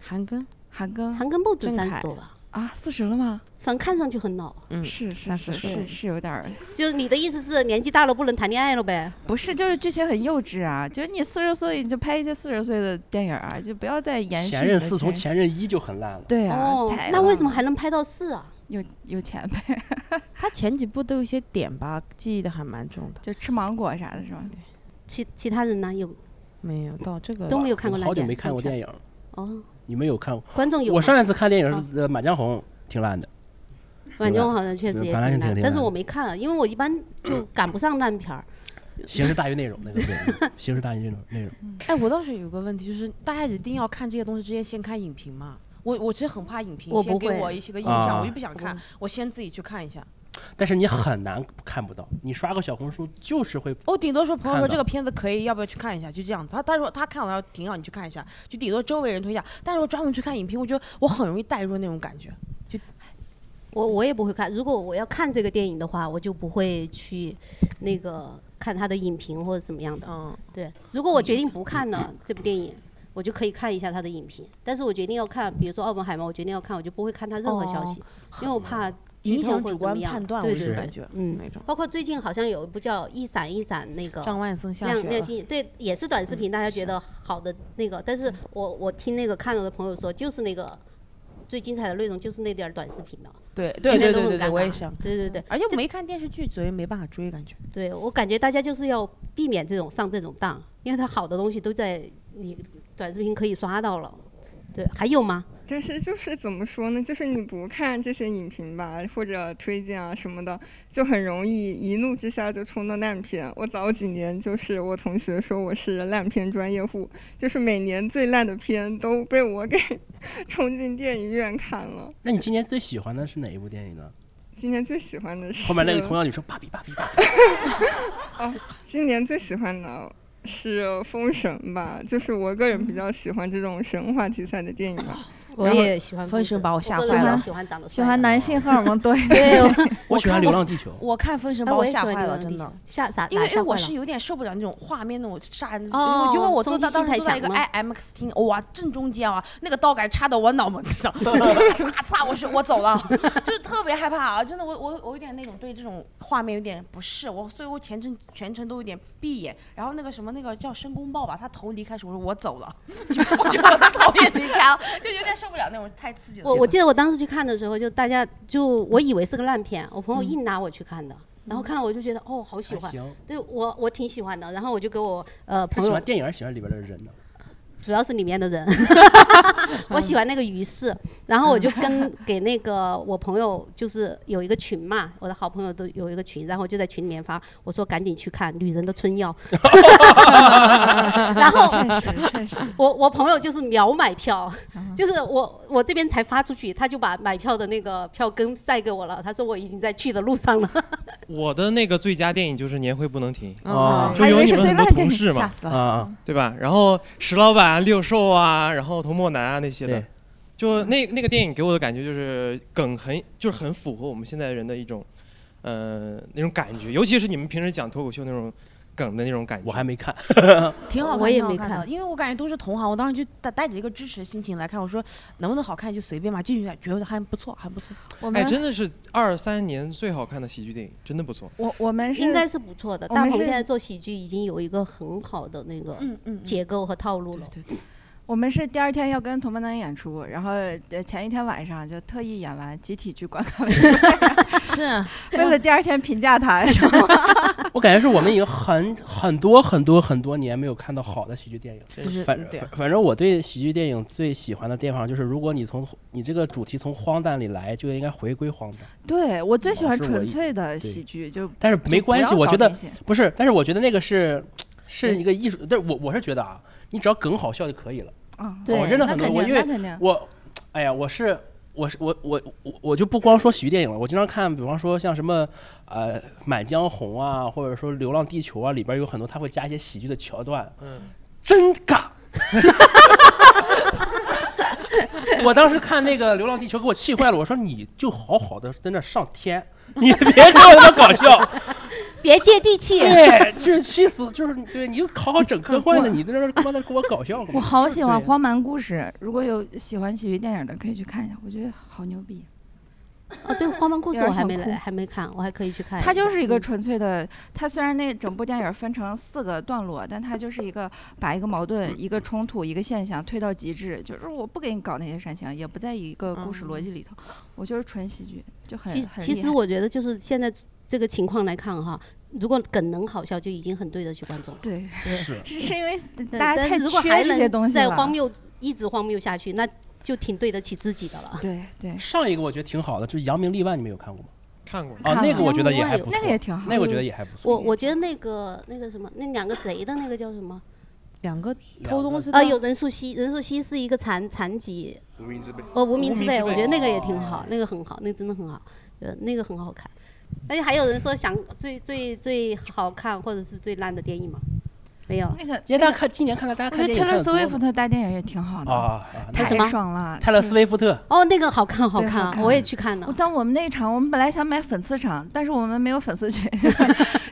韩庚。韩庚。韩庚不止三十多吧？啊，四十了吗？反正看上去很老。嗯，是是是是是有点儿。就是你的意思是年纪大了不能谈恋爱了呗？不是，就是剧情很幼稚啊！就是你四十岁你就拍一些四十岁的电影啊，就不要再延续。前任四从前任一就很烂了。对啊，哦，那为什么还能拍到四啊？有有钱呗？他前几部都有一些点吧，记忆的还蛮重的。就吃芒果啥的是吧？其其他人呢？有没有到这个都没有看过好久没看过电影。哦，你们有看过？观众有。我上一次看电影是呃《满江红》，挺烂的。满江红好像确实也挺烂，但是我没看，啊因为我一般就赶不上烂片儿。形式大于内容那个电影，形式大于内容内容。哎，我倒是有个问题，就是大家一定要看这些东西之前先看影评嘛。我我其实很怕影评先给我不会我一些个印啊象，我就不想看，我先自己去看一下。但是你很难看不到，你刷个小红书就是会。我顶多说朋友说这个片子可以，要不要去看一下？就这样子。他他说他看了挺好，你去看一下。就顶多周围人推一下，但是我专门去看影评，我觉得我很容易带入那种感觉。就我我也不会看，如果我要看这个电影的话，我就不会去那个看他的影评或者怎么样的。嗯，对。如果我决定不看呢，这部电影，我就可以看一下他的影评。但是我决定要看，比如说《奥本海默》，我决定要看，我就不会看他任何消息，因为我怕影响主。观判断，对对对我是感觉，嗯那种。包括最近好像有一部叫《一闪一闪》那个张万森下亮亮星，对，也是短视频，大家觉得好的那个，但是我我听那个看了的朋友说，就是那个最精彩的内容就是那点儿短视频的。对对对对对对，都很尴尬我也想。对对对，而且我没看电视剧，所以没办法追，感觉。对我感觉大家就是要避免这种上这种当，因为它好的东西都在你短视频可以刷到了，对，还有吗？但是就是怎么说呢？就是你不看这些影评吧，或者推荐啊什么的，就很容易一怒之下就冲到烂片。我早几年就是我同学说我是烂片专业户，就是每年最烂的片都被我给 冲进电影院看了。那你今年最喜欢的是哪一部电影呢？今年最喜欢的是后面那个同样女生，芭比芭比芭比。哦，今年最喜欢的是《封神》吧，就是我个人比较喜欢这种神话题材的电影吧。我也喜欢封神，把我吓坏了。喜欢长得喜欢男性荷尔蒙多一对 点。我喜欢《流浪地球》。我看封神把我吓坏了，真的。吓啥？因为因为我是有点受不了那种画面那种杀人，哦因为我坐到冲击性太当时坐在一个 IMX 厅，哇，正中间啊，那个刀杆插到我脑门子上，擦擦，我说我走了，就是特别害怕啊，真的，我我我有点那种对这种画面有点不适，我所以我全程全程都有点闭眼，然后那个什么那个叫申公豹吧，他头离开时，我说我走了，就我觉得我的头也离开了，就有点受不了那种太刺激的。我我记得我当时去看的时候，就大家就我以为是个烂片，我朋友硬拉我去看的。然后看了我就觉得哦，好喜欢，对我我挺喜欢的。然后我就给我呃朋友喜欢，电影喜欢里边的人呢？主要是里面的人，我喜欢那个于适。然后我就跟 给那个我朋友就是有一个群嘛，我的好朋友都有一个群，然后就在群里面发，我说赶紧去看《女人的春药》，然后确实确实，我我朋友就是秒买票，就是我我这边才发出去，他就把买票的那个票根晒给我了，他说我已经在去的路上了。我的那个最佳电影就是《年会不能停》哦就有你们很多同事嘛吓，死了。啊，对吧？然后石老板、六兽啊，然后童漠男啊那些的，就那那个电影给我的感觉就是梗很就是很符合我们现在人的一种，呃那种感觉，尤其是你们平时讲脱口秀那种梗的那种感觉。我还没看。挺好看，我也没看因为我感觉都是同行，我当时就带带着一个支持的心情来看，我说能不能好看就随便吧，进去看觉得还不错，还不错。我们哎，真的是二三年最好看的喜剧电影，真的不错。我我们是应该是不错的。我们是大鹏现在做喜剧已经有一个很好的那个嗯嗯，结构和套路了。对对，我们是第二天要跟童梦男演出，然后呃前一天晚上就特意演完，集体去观看了，是 为了第二天评价他，是吗？我感觉是我们已经很很多很多很多年没有看到好的喜剧电影。就是反对反反正我对喜剧电影最喜欢的地方就是，如果你从你这个主题从荒诞里来，就应该回归荒诞。对我最喜欢纯粹的喜剧，就但是没关系，我觉得不是，但是我觉得那个是是一个艺术，但是我我是觉得啊，你只要梗好笑就可以了。啊，对我真的很多，那肯定，我因为那肯定，我，哎呀，我是我是我我我我就不光说喜剧电影了，我经常看，比方说像什么呃《满江红》啊，或者说《流浪地球》啊，里边有很多他会加一些喜剧的桥段，嗯，真尬。我当时看那个《流浪地球》，给我气坏了。我说你就好好的在那上天，你别给我搞笑。别接地气。对，就是气死，就是对，你就好好整科幻了，你在这儿他妈的给我搞笑。我好喜欢对荒蛮故事，如果有喜欢喜剧电影的可以去看一下，我觉得好牛逼。哦，对，《荒蛮故事我还没来，还没看，我还可以去看下。它就是一个嗯纯粹的，它虽然那整部电影分成四个段落，但它就是一个把一个矛盾、一个冲突、一个现象推到极致，就是我不给你搞那些煽情，也不在一个故事逻辑里头，我就是纯喜剧，就很其其实我觉得就是现在这个情况来看哈，如果梗能好笑，就已经很对得起观众了。对，是 是是因为对大家太如果缺这些还能东西了再荒谬一直荒谬下去，那就挺对得起自己的了。对对，上一个我觉得挺好的，就是《扬名立万》，你们有看过吗？看过。啊，那个我觉得也还那个也挺好那个我觉得也还不错。我我觉得那个那个什么，那两个贼的那个叫什么？两个偷东西的啊，有任素汐，任素汐是一个残残疾，无名之辈。哦，无名之辈，无名之辈我觉得那个也挺好，那个很好，那个真的很好，呃，那个很好看。而且还有人说想最最最好看或者是最烂的电影吗？没有。那个今年大家看，今年看了大家我觉得看电影 Taylor 看得多 Swift 吗的大电影也挺好的，啊啊，那什么太爽了。泰勒斯威夫特哦，那个好看，好看，我也去看了我。当我们那场，我们本来想买粉丝场，但是我们没有粉丝群，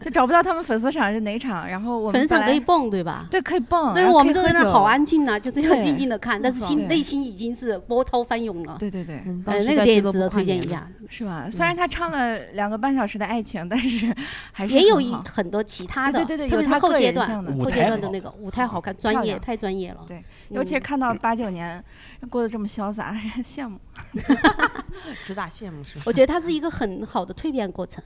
就找不到他们粉丝场是哪场。然后我们本来粉场可以蹦，对吧？对可以蹦，但是我们坐在那好安静啊，就这样静静的看，但是心内心已经是波涛翻涌了。对对对，嗯呃，那个电影值得推荐一下，是吧？虽然他唱了两个半小时的爱情，但是还是也有一很多其他的，对对对特别是有他后阶段的后阶段的那个舞台好看，专业太专业了。对，尤其是看到八九年过得这么潇洒，羡慕。主打羡慕是吧？我觉得它是一个很好的蜕变过程，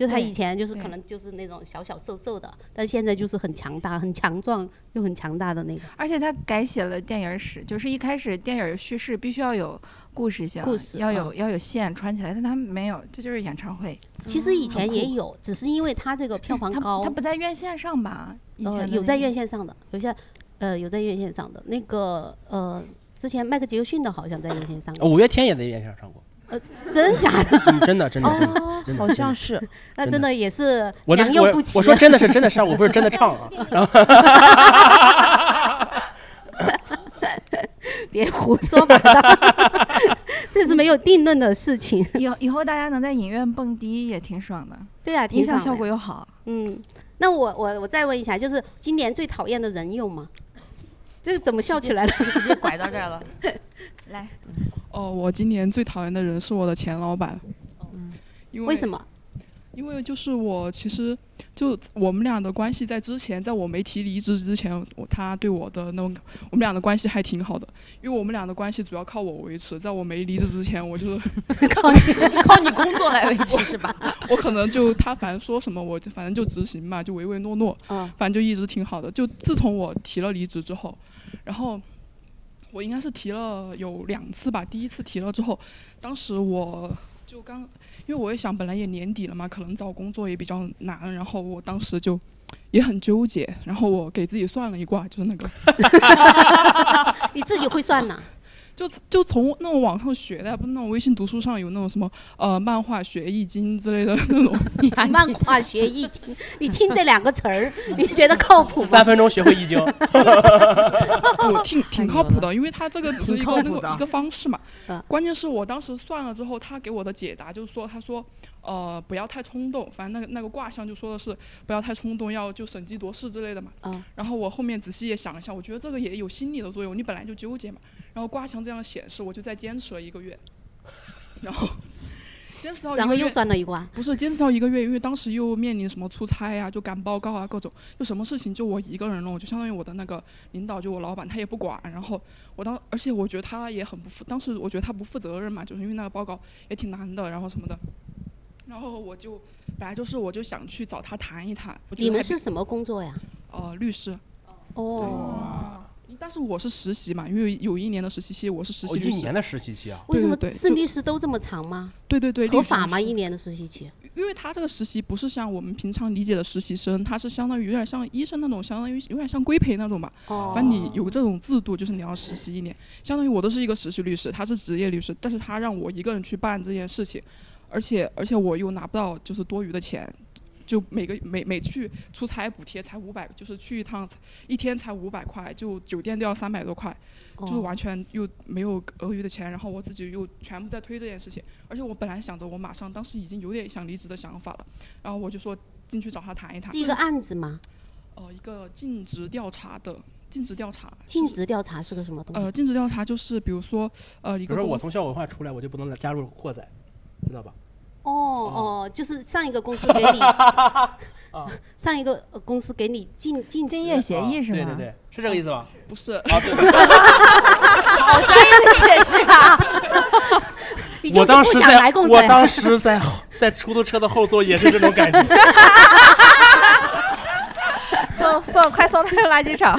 就他以前就是可能就是那种小小瘦瘦的，但现在就是很强大、很强壮又很强大的那个。而且他改写了电影史，就是一开始电影叙事必须要有故事性，故事要有、嗯要有线穿起来，但他没有，这就是演唱会。其实以前也有，只是因为他这个票房他高，他不在院线上吧？以前呃有在院线上的，有些呃有在院线上的那个呃之前迈克杰克逊的好像在院线上过，五月天也在院线上过，呃真假的？嗯，真的真的真的哦真的好像是，那真的也是我我良莠不齐。我说真的是真的上我，不是真的唱啊。然后 别胡说八道，这是没有定论的事情。以后以后大家能在影院蹦迪也挺爽的，对啊，音响效挺爽的果又好。嗯，那我我我再问一下，就是今年最讨厌的人有吗？这个怎么笑起来了？直接拐到这儿了。来，哦，我今年最讨厌的人是我的前老板。嗯，因为为什么？因为就是我其实就我们俩的关系在之前，在我没提离职之前，我他对我的那种我们俩的关系还挺好的，因为我们俩的关系主要靠我维持，在我没离职之前，我就是靠你靠你工作来维持是吧？我可能就他反正说什么我就反正就执行嘛，就唯唯诺诺，嗯反正就一直挺好的。就自从我提了离职之后，然后我应该是提了有两次吧，第一次提了之后，当时我就刚，因为我也想本来也年底了嘛，可能找工作也比较难，然后我当时就也很纠结，然后我给自己算了一卦，就是那个 你自己会算呐？就就从那种网上学的，不是那种微信读书上有那种什么呃漫画学易经之类的那种。漫画学易经，你听这两个词儿，你觉得靠谱吗？三分钟学会易经，我挺挺靠谱的，因为他这个只是一个那个一个方式嘛嗯。关键是我当时算了之后，他给我的解答就是说，他说呃不要太冲动，反正那个那个卦象就说的是不要太冲动，要就审机度势之类的嘛。嗯然后我后面仔细也想一下，我觉得这个也有心理的作用，你本来就纠结嘛。然后刮墙这样显示，我就再坚持了一个月，然后坚持到然后又算了一卦，不是坚持到一个月，因为当时又面临什么出差啊，就赶报告啊，各种，就什么事情就我一个人弄，就相当于我的那个领导就我老板他也不管，然后我当而且我觉得他也很不负，当时我觉得他不负责任嘛，就是因为那个报告也挺难的，然后什么的，然后我就本来就是我就想去找他谈一谈，你们是什么工作呀？呃律师，哦，但是我是实习嘛，因为有一年的实习期我是实哦，习律师，一年的实习期啊，为什么是律师都这么长吗？对对对，合法吗？一年的实习期？因为他这个实习不是像我们平常理解的实习生，他是相当于有点像医生那种，相当于有点像规培那种吧。哦反正你有这种制度，就是你要实习一年，相当于我都是一个实习律师，他是职业律师，但是他让我一个人去办这件事情，而且而且我又拿不到就是多余的钱。就每个每每去出差补贴才五百，就是去一趟一天才五百块，就酒店都要三百多块，就是哦完全又没有额余的钱，然后我自己又全部在推这件事情，而且我本来想着我马上当时已经有点想离职的想法了，然后我就说进去找他谈一谈。是一个案子吗？呃，一个尽职调查的尽职调查。尽职调查是个什么东西？呃，尽职调查就是比如说呃一比如说我从校文化出来，我就不能加入货仔，知道吧？哦哦，就是上一个公司给你，上一个呃公司给你进进竞业协议是吗？对对对，是这个意思吧？不是，啊，对。好专业的解释啊！我是不想当时在共我当时在在出租车的后座也是这种感觉。送送，快送他去垃圾场。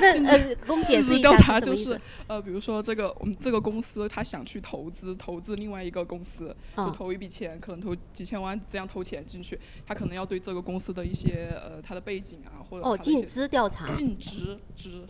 那呃，公解释一调查就是？呃，比如说这个我们这个公司他想去投资投资另外一个公司，就嗯。投一笔钱，可能投几千万这样投钱进去，他可能要对这个公司的一些呃他的背景啊或者哦尽职调查。尽职职。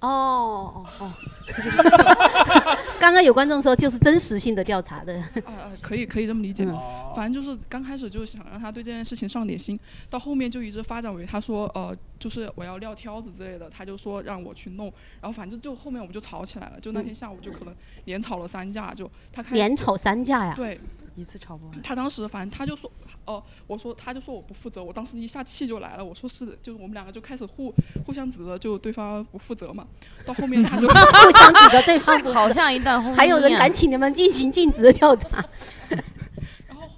哦哦哦，刚刚有观众说就是真实性的调查的，啊，可以可以这么理解。嗯。反正就是刚开始就是想让他对这件事情上点心，到后面就一直发展为他说呃，就是我要撂挑子之类的，他就说让我去弄，然后反正就后面我们就吵起来了，就那天下午就可能连吵了三架，就他开始连吵三架呀对，一次吵不完。他当时反正他就说，哦、我说他就说我不负责，我当时一下气就来了，我说是的，就是我们两个就开始互互相指责，就对方不负责嘛。到后面他就 互相指责对方不好像一段婚姻还有人啊敢请你们进行尽职调查？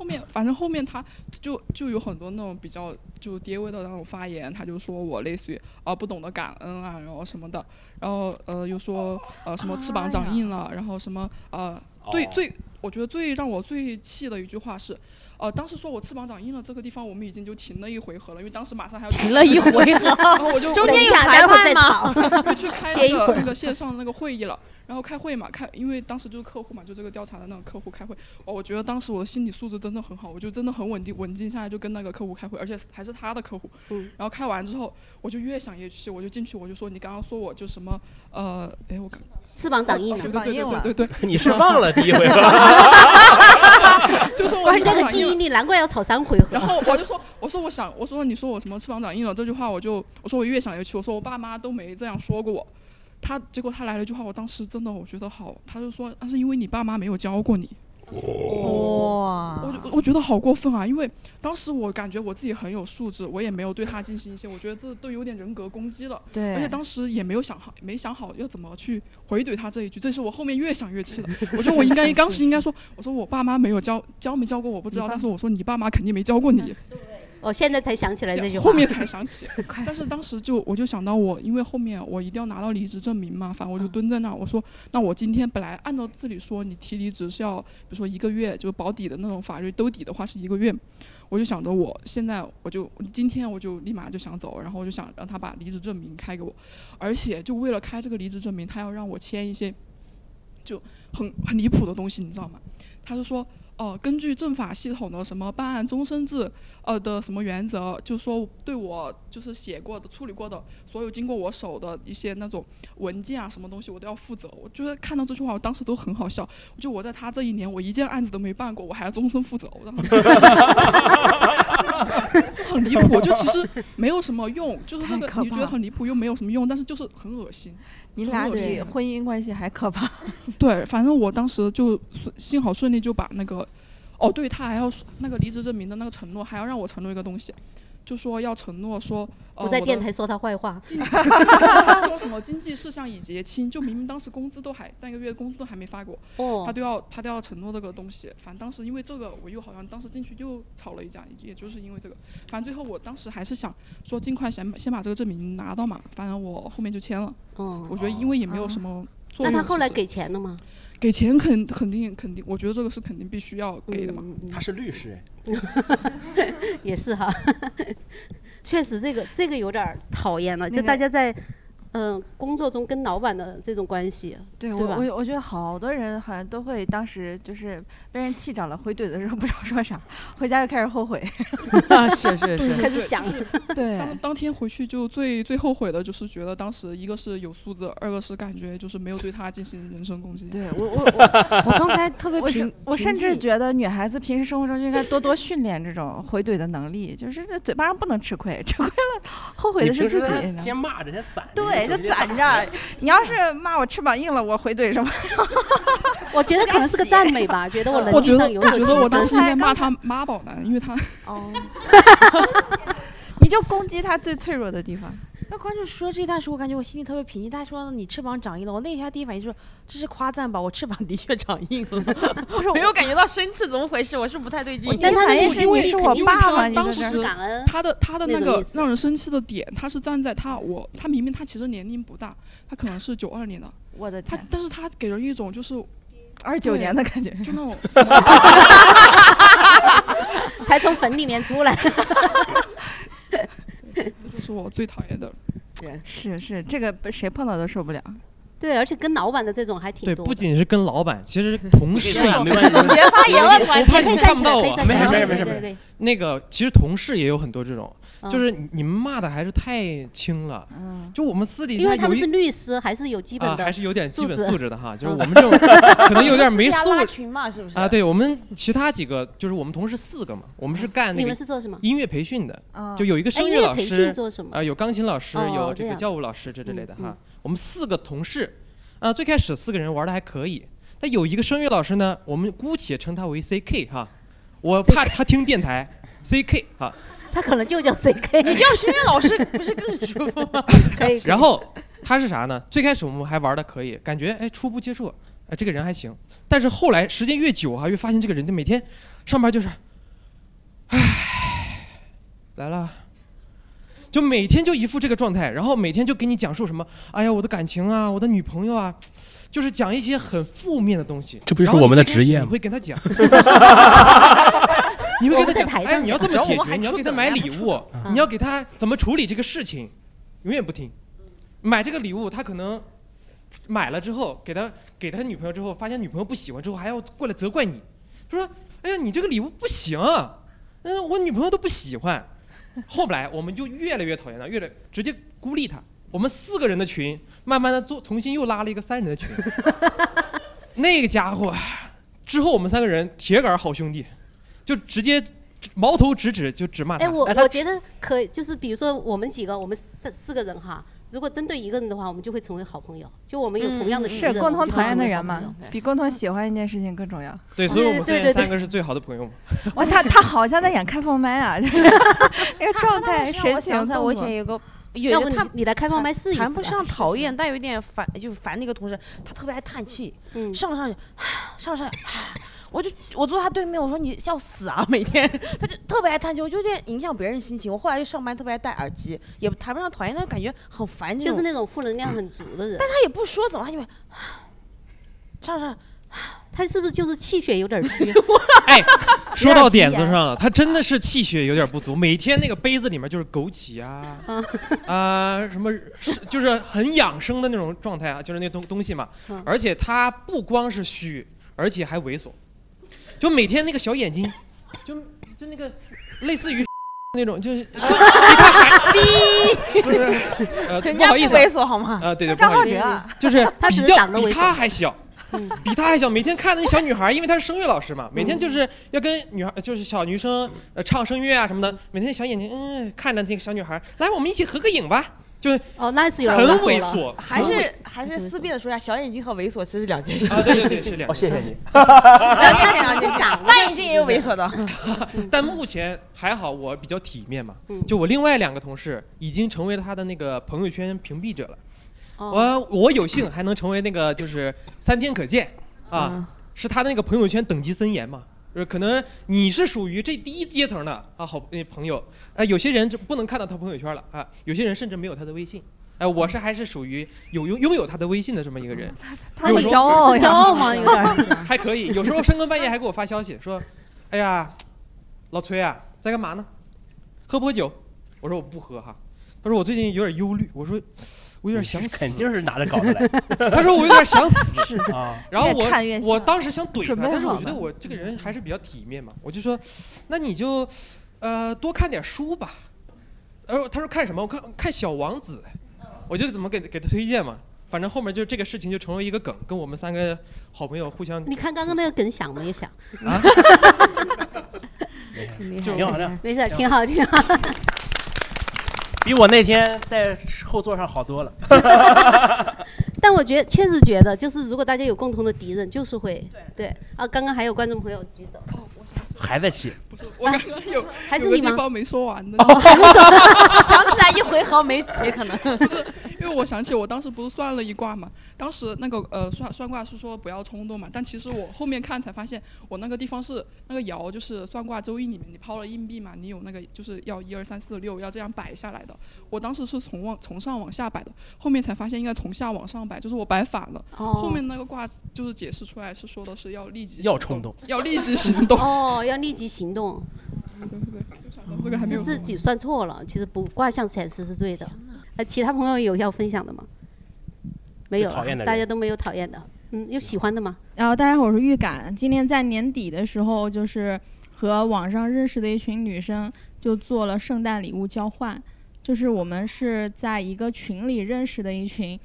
然后后面反正后面他就就有很多那种比较就爹味的那种发言，他就说我类似于啊、不懂得感恩啊，然后什么的，然后呃又说呃什么翅膀长硬了，然后什么呃最哦最我觉得最让我最气的一句话是。呃，当时说我翅膀长硬了这个地方，我们已经就停了一回合了，因为当时马上还要停了一回合然后我就中间有裁判吗又去开那个 那个线上的那个会议了。然后开会嘛，开，因为当时就是客户嘛，就这个调查的那个客户开会，哦，我觉得当时我的心理素质真的很好，我就真的很稳定，稳静下来就跟那个客户开会，而且还是他的客户。嗯。然后开完之后，我就越想越气，我就进去我就说，你刚刚说我就什么，呃，哎，我看翅膀长硬了对对对对对对，你是忘了第一回合 就说我哇，这个记忆力难怪要炒三回合。然后我就说，我说我想，我说你说我什么翅膀长硬了这句话，我就我说我越想越气，我说我爸妈都没这样说过我。他结果他来了一句话，我当时真的我觉得好，他就说那是因为你爸妈没有教过你。哇我就我觉得好过分啊！因为当时我感觉我自己很有素质，我也没有对他进行一些，我觉得这都有点人格攻击了。对而且当时也没有想好，没想好要怎么去回怼他这一句，这是我后面越想越气的。我觉得我应该当时应该说，我说我爸妈没有教教没教过我不知道，但是我说你爸妈肯定没教过你。我现在才想起来这句话。后面才想起，但是当时就我就想到我，因为后面我一定要拿到离职证明嘛，反正我就蹲在那儿，我说那我今天本来按照这里说，你提离职是要比如说一个月，就是保底的那种法律兜底的话是一个月，我就想着我现在我就今天我就立马就想走，然后我就想让他把离职证明开给我，而且就为了开这个离职证明，他要让我签一些就很很离谱的东西，你知道吗？他就说。哦，根据政法系统的什么办案终身制，呃的什么原则，就说对我就是写过的、处理过的所有经过我手的一些那种文件啊，什么东西我都要负责。我觉得看到这句话，我当时都很好笑。就我在他这一年，我一件案子都没办过，我还要终身负责，我当时就 很离谱。就其实没有什么用，就是这个你觉得很离谱又没有什么用，但是就是很恶心。你俩比很恶心婚姻关系还可怕。对，反正我当时就顺幸好顺利就把那个，哦，对他还要说那个离职证明的那个承诺，还要让我承诺一个东西，就说要承诺说，呃、不在电台说他坏话。经说什么经济事项已结清，就明明当时工资都还那个月工资都还没发过，哦他都要他都要承诺这个东西。反正当时因为这个，我又好像当时进去又吵了一架，也就是因为这个。反正最后我当时还是想说尽快先把先把这个证明拿到嘛，反正我后面就签了。哦我觉得因为也没有什么。那他后来给钱了吗？给钱肯肯定肯定，我觉得这个是肯定必须要给的嘛。他是律师 也是哈，确实这个这个有点儿讨厌了，就那个大家在嗯、呃工作中跟老板的这种关系，对我？我我觉得好多人好像都会当时就是被人气着了，回怼的时候不知道说啥，回家就开始后悔。是是是开始想就是对当当天回去就最最后悔的就是觉得当时一个是有素质，二个是感觉就是没有对他进行人身攻击。对 我我我我刚才特别我我甚至觉得女孩子平时生活中就应该多多训练这种回怼的能力，就是在嘴巴上不能吃亏，吃亏了后悔的是自己。平时在那你知道天骂着，先攒着，对，就攒着。你要是骂我翅膀硬了，我回怼什么？我觉得可能是个赞美吧，觉得我能我觉得力上有我觉得我当时应该骂他妈宝男，因为他哦，你就攻击他最脆弱的地方。那观众说这段时候，我感觉我心里特别平静。他说你翅膀长硬了，我那一下第一反应就是这是夸赞吧？我翅膀的确长硬了，不是没有感觉到生气，怎么回事？我是不太对劲。但他的目因为是我爸爸，说当你这是时感恩，他的他的那个让人生气的点，他是站在他我他明明他其实年龄不大，他可能是九二年的，我的天，他但是他给人一种就是二九年的感觉。就那种 才从坟里面出来。这就是我最讨厌的人。是是，这个谁碰到都受不了。对，而且跟老板的这种还挺对，多的。不仅是跟老板，其实 同事也没关系我别发言了我怕你看不到我没事没事没事可以可以可以那个其实同事也有很多这种，嗯就是你你们骂的还是太轻了。嗯，就我们私底下有一因为他们是律师，还是有基本啊，的还是有点基本素质的哈，就是嗯我们这种可能有点没 素质群嘛，是不是？啊。对我们其他几个，就是我们同事四个嘛，我们是干那你个们是做什么？音乐培训的，哦就有一个哎声乐老师啊，有钢琴老师，哦有这个教务老师这之类的嗯哈。我们四个同事啊，最开始四个人玩的还可以，那有一个声乐老师呢，我们姑且称他为 CK 哈，我怕他听电台 CK 哈。他可能就叫 CK。你叫声乐老师不是更舒服吗？可以。然后他是啥呢？最开始我们还玩的可以，感觉哎初步接触，哎这个人还行。但是后来时间越久啊，越发现这个人就每天上班就是，唉，来了。就每天就一副这个状态，然后每天就给你讲述什么，哎呀，我的感情啊，我的女朋友啊，就是讲一些很负面的东西。这不就是我们的职业吗你会跟他讲，你会我跟他讲，哎，你要这么解决，你要给他买礼物，你要给他怎么处理这个事情，永远不听。买这个礼物，他可能买了之后，给他给他女朋友之后，发现女朋友不喜欢之后，还要过来责怪你，他说：“哎呀，你这个礼物不行，嗯，我女朋友都不喜欢。”后来我们就越来越讨厌他，越来直接孤立他。我们四个人的群，慢慢的做重新又拉了一个三人的群。那个家伙，之后我们三个人铁杆好兄弟，就直接矛头直指就直骂他。哎，我我觉得可以，就是比如说我们几个，我们四四个人哈，如果针对一个人的话，我们就会成为好朋友。就我们有同样的是共同讨厌的人嘛嘛，比共同喜欢一件事情更重要。对，所以我们现在三个是最好的朋友嘛。哇，他他好像在演开放麦啊，就是那个状态、让神情、我想起来，我以前有个要不你有一个他你来开放麦试一谈不上讨厌，但有点烦，就烦那个同事，他特别爱叹气，嗯上上去，上上去，我就我坐他对面，我说你笑死啊，每天 他就特别爱叹气，我就有点影响别人心情。我后来就上班特别爱戴耳机，也谈不上讨厌，但是感觉很烦，就是那种负能量很足的人。但他也不说怎么，他就 上上。他是不是就是气血有点虚？哎，说到点子上了，他真的是气血有点不足，每天那个杯子里面就是枸杞啊，啊、什么是就是很养生的那种状态啊，就是那东东西嘛。嗯而且他不光是虚，而且还猥琐，就每天那个小眼睛，就就那个类似于 那种，就是 就比他还逼不是呃，人家不好意思啊，不猥琐好吗？啊，对对，不张好意思。哲啊，就是 他只比较长得猥琐。比他还小。比他还小，每天看着那小女孩，因为她是声乐老师嘛，每天就是要跟女孩，就是小女生呃唱声乐啊什么的，每天小眼睛嗯看着那个小女孩，来我们一起合个影吧，就是哦，那是有很人猥猥琐琐，还是还是思辨的说一下，小眼睛和猥琐其实是两件事情。啊，对对对，是两哦，谢谢你。两件两件长了大眼睛也有猥琐的。但目前还好，我比较体面嘛嗯。就我另外两个同事已经成为了他的那个朋友圈屏蔽者了。哦我我有幸还能成为那个就是三天可见啊，嗯是他的那个朋友圈等级森严嘛。就是可能你是属于这第一阶层的啊，好那朋友，哎，有些人就不能看到他朋友圈了啊，有些人甚至没有他的微信。哎、我是还是属于有拥拥有他的微信的这么一个人。他很骄傲呀骄傲吗？有点。还可以，有时候深更半夜还给我发消息说：“哎呀，老崔啊，在干嘛呢？喝不喝酒？”我说我不喝哈。他说我最近有点忧虑。我说我有点想死。肯定是拿着稿子来。他说我有点想死。啊，然后我我当时想怼他，但是我觉得我这个人还是比较体面嘛，我就说，那你就呃多看点书吧。然后他说看什么？我看看《小王子》，我就怎么给给他推荐嘛。反正后面就这个事情就成为一个梗，跟我们三个好朋友互相你看刚刚那个梗想没想？啊，挺好的，没事，挺好，挺好。比我那天在后座上好多了。但我觉得确实觉得，就是如果大家有共同的敌人，就是会对啊。刚刚还有观众朋友举手，哦，我还在气，不是，我刚刚有还是你吗？有个地方没说完的，想起来一回合没结，可能。因为我想起我当时不是算了一卦嘛，当时那个呃算算卦是说不要冲动嘛，但其实我后面看才发现，我那个地方是那个爻，就是算卦周易里面你抛了硬币嘛，你有那个就是要一二三四六要这样摆下来的。我当时是从往从上往下摆的，后面才发现应该从下往上摆，就是我摆反了。哦后面那个卦就是解释出来是说的是要立即行要冲动，要立即行动。哦，要立即行动。对对对，就想到这个还没有是自己算错了，其实不卦象显示是对的。呃，其他朋友有要分享的吗？没有，讨厌的大家都没有讨厌的。嗯，有喜欢的吗？然后大家好，我是预感。今年在年底的时候，就是和网上认识的一群女生就做了圣诞礼物交换，就是我们是在一个群里认识的一群。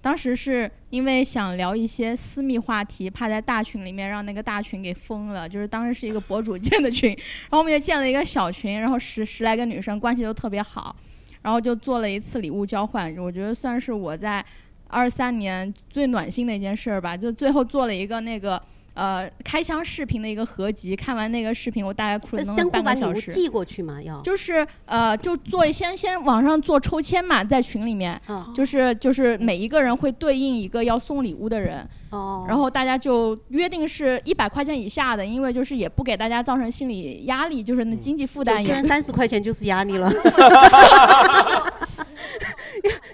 当时是因为想聊一些私密话题，怕在大群里面让那个大群给封了。就是当时是一个博主建的群，然后我们就建了一个小群，然后十十来个女生关系都特别好，然后就做了一次礼物交换。我觉得算是我在二三年最暖心的一件事儿吧，就最后做了一个那个呃开箱视频的一个合集。看完那个视频，我大概哭了能半个小时。物寄过去嘛？要就是呃，就做先先网上做抽签嘛，在群里面，哦就是就是每一个人会对应一个要送礼物的人，哦，然后大家就约定是一百块钱以下的，因为就是也不给大家造成心理压力，就是那经济负担也些人三十块钱就是压力了。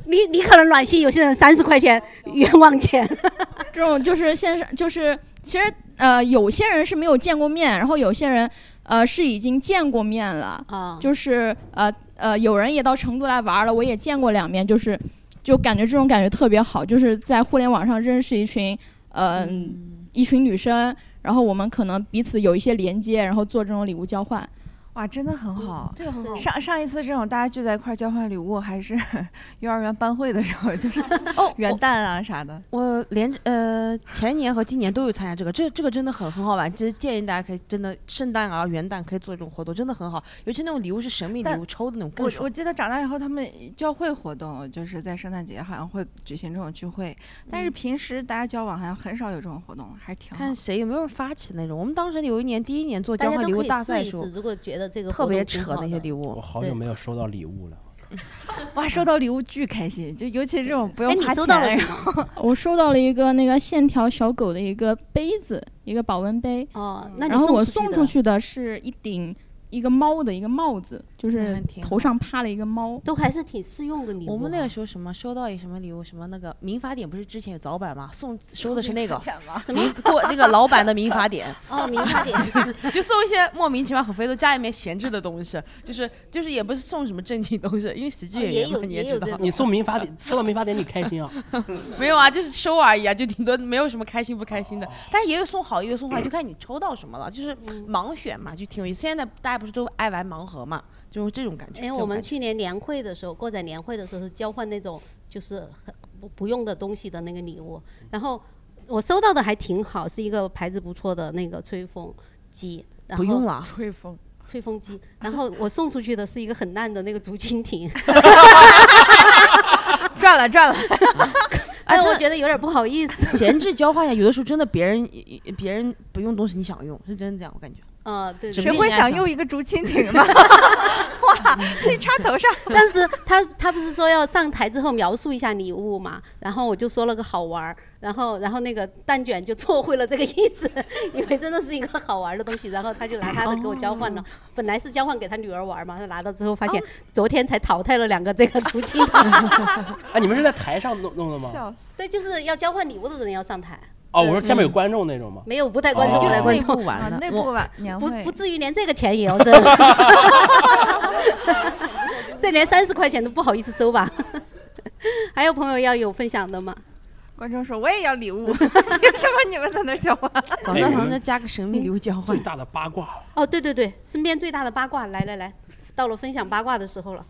你你可能暖心，有些人三十块钱冤枉钱。这种就是线上就是其实呃，有些人是没有见过面，然后有些人呃是已经见过面了，啊，就是呃呃，有人也到成都来玩了，我也见过两面，就是就感觉这种感觉特别好，就是在互联网上认识一群呃、一群女生，然后我们可能彼此有一些连接，然后做这种礼物交换。哇，真的很好。这个很好。上上一次这种大家聚在一块儿交换礼物，还是 幼儿园班会的时候，就是哦 元旦啊啥的。我连呃前年和今年都有参加这个，这这个真的很很好玩。其实建议大家可以真的圣诞啊、元旦可以做这种活动，真的很好。尤其那种礼物是神秘礼物，抽的那种更我我。记得长大以后，他们教会活动就是在圣诞节好像会举行这种聚会，但是平时大家交往好像很少有这种活动，还是挺好看。谁有没有发起那种。我们当时有一年第一年做交换礼物大赛的时候试试，，如果觉得这个特别扯那些礼物。我好久没有收到礼物了。哇，收到礼物巨开心，就尤其这种不用花钱。收到了什然后么？我收到了一个那个线条小狗的一个杯子，一个保温杯，哦，那然后我送送出去的是一顶一个猫的一个帽子，就是头上趴了一个猫。都还是挺适用的礼物啊。我们那个时候什么收到一什么礼物，什么那个民法典不是之前有早版吗？送收的是那个什过那个老版的民法典，哦，民法典 就送一些莫名其妙很肥都家里面闲置的东西，就是就是也不是送什么正经东西，因为喜剧哦演员嘛你也知道你送民法典，收到民法典你开心啊？没有啊，就是收而已啊，就顶多没有什么开心不开心的，但也有送好，也有送坏，就看你抽到什么了，就是盲选嘛，就挺有意思。现在大家不是都爱玩盲盒嘛，就是这种感觉。因为这种感觉我们去年年会的时候，过载年会的时候是交换那种就是很不不用的东西的那个礼物，然后我收到的还挺好，是一个牌子不错的那个吹风机，然后不用了，吹风，吹风机，然后我送出去的是一个很烂的那个竹蜻蜓，赚了赚了。哎，我觉得有点不好意思。闲置交换呀，有的时候真的别人别人不用东西你想用，是真的这样，我感觉。呃，对，谁会想用一个竹蜻蜓呢？哇，自己插头上。但是他他不是说要上台之后描述一下礼物嘛？然后我就说了个好玩儿，然后然后那个蛋卷就错会了这个意思，以为真的是一个好玩的东西，然后他就拿他的给我交换了。本来是交换给他女儿玩嘛，他拿到之后发现昨天才淘汰了两个这个竹蜻蜓。哎，你们是在台上弄弄的吗？笑死！对，就是要交换礼物的人要上台，哦，我说下面有观众那种吗？没有不带观众，哦不带观众内部。玩啊，的，内部晚年不不至于连这个钱也要挣，这连三十块钱都不好意思收吧？还有朋友要有分享的吗？观众说我也要礼物，凭什么你们在那儿交换？早教堂再加个神秘礼物交换最。大的八卦。哦，对对对，身边最大的八卦，来来来，到了分享八卦的时候了。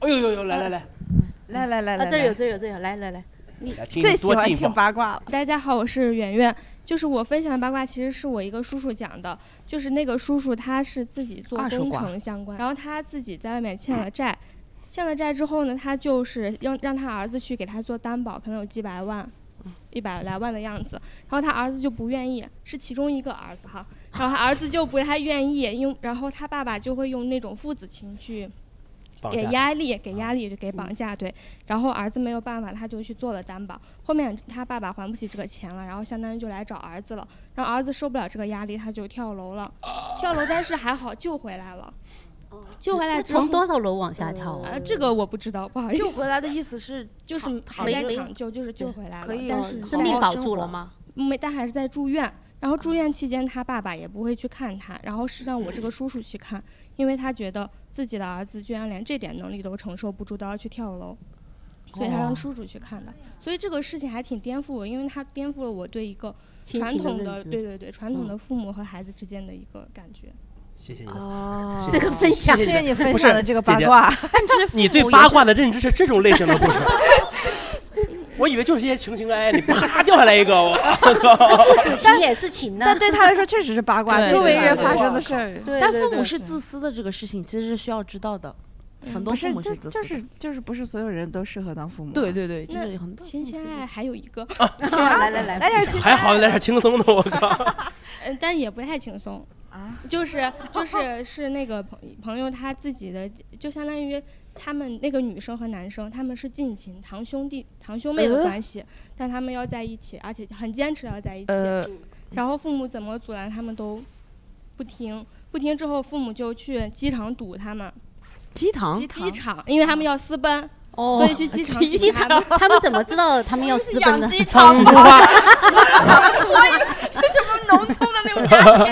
哎呦呦呦，来来来，来来来啊，来，这有这有这有，来来来，来听最喜欢听。八卦了。大家好，我是圆圆。就是我分享的八卦，其实是我一个叔叔讲的。就是那个叔叔他是自己做工程相关，然后他自己在外面欠了债，欠了债之后呢，他就是让让他儿子去给他做担保，可能有几百万，一百来万的样子。然后他儿子就不愿意，是其中一个儿子哈。然后他儿子就不太愿意，因为然后他爸爸就会用那种父子情去给压力，给压力就给绑架，对。然后儿子没有办法，他就去做了担保。后面他爸爸还不起这个钱了，然后相当于就来找儿子了。然后儿子受不了这个压力，他就跳楼了。跳楼，但是还好救回来了。救回来之后从多少楼往下跳啊？呃，这个我不知道，不好意思。救回来的意思是 就是还在抢救，就是救回来了，可以但是生命在保住了吗？没，但还是在住院。然后住院期间，他爸爸也不会去看他，然后是让我这个叔叔去看，因为他觉得自己的儿子居然连这点能力都承受不住，都要去跳楼，所以他让叔叔去看的。所以这个事情还挺颠覆我，因为他颠覆了我对一个传统的，的对对对，传统嗯的父母和孩子之间的一个感觉。谢谢你的哦谢谢这个分享谢谢你分享的这个八卦。但是你对八卦的认知是这种类型的故事？我以为就是一些情情爱爱，你啪掉下来一个，我靠父子情也是情呢但。对他来说确实是八卦，对周围人发生的事儿。对但父母是自私的这个事情，其实是需要知道的。很多父母是，自私。就是就是不是所有人都适合当父母啊。对对对，就那是很多。亲亲爱爱还有一个，来来 来，来点亲 还好来点轻松的，我靠！嗯，但也不太轻松啊，就是就是是那个朋朋友他自己的，就相当于他们那个女生和男生他们是近亲堂兄弟堂兄妹的呃关系，但他们要在一起，而且很坚持要在一起，呃，然后父母怎么阻拦他们都不听，不听之后父母就去机场堵他们，机场？机场，因为他们要私奔，哦。所以去机场机 堵他们。场，他们怎么知道他们要私奔呢？长不话，这什么农村的那种家庭？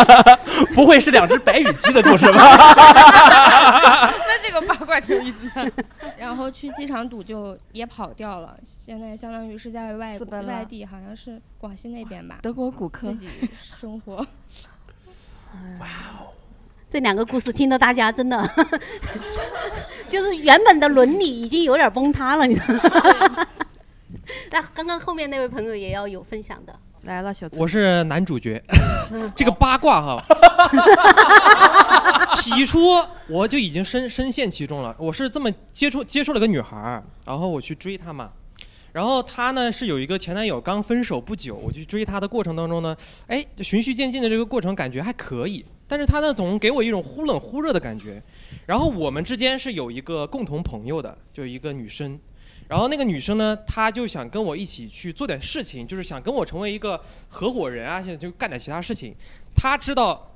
不会是两只白羽鸡的故事吧？那这个八卦挺有意思的。然后去机场堵就也跑掉了，现在相当于是在外外地，好像是广西那边吧，德国骨科自己生活。哇哦这两个故事听得大家真的，就是原本的伦理已经有点崩塌了，你知道吗？那刚刚后面那位朋友也要有分享的，来了，小我是男主角，这个八卦哈，起初我就已经深深陷其中了。我是这么接触接触了个女孩儿，然后我去追她嘛，然后她呢是有一个前男友，刚分手不久，我就去追她的过程当中呢，哎，循序渐进的这个过程感觉还可以，但是她呢总给我一种忽冷忽热的感觉。然后我们之间是有一个共同朋友的，就一个女生。然后那个女生呢，她就想跟我一起去做点事情，就是想跟我成为一个合伙人啊，现在就干点其他事情。她知道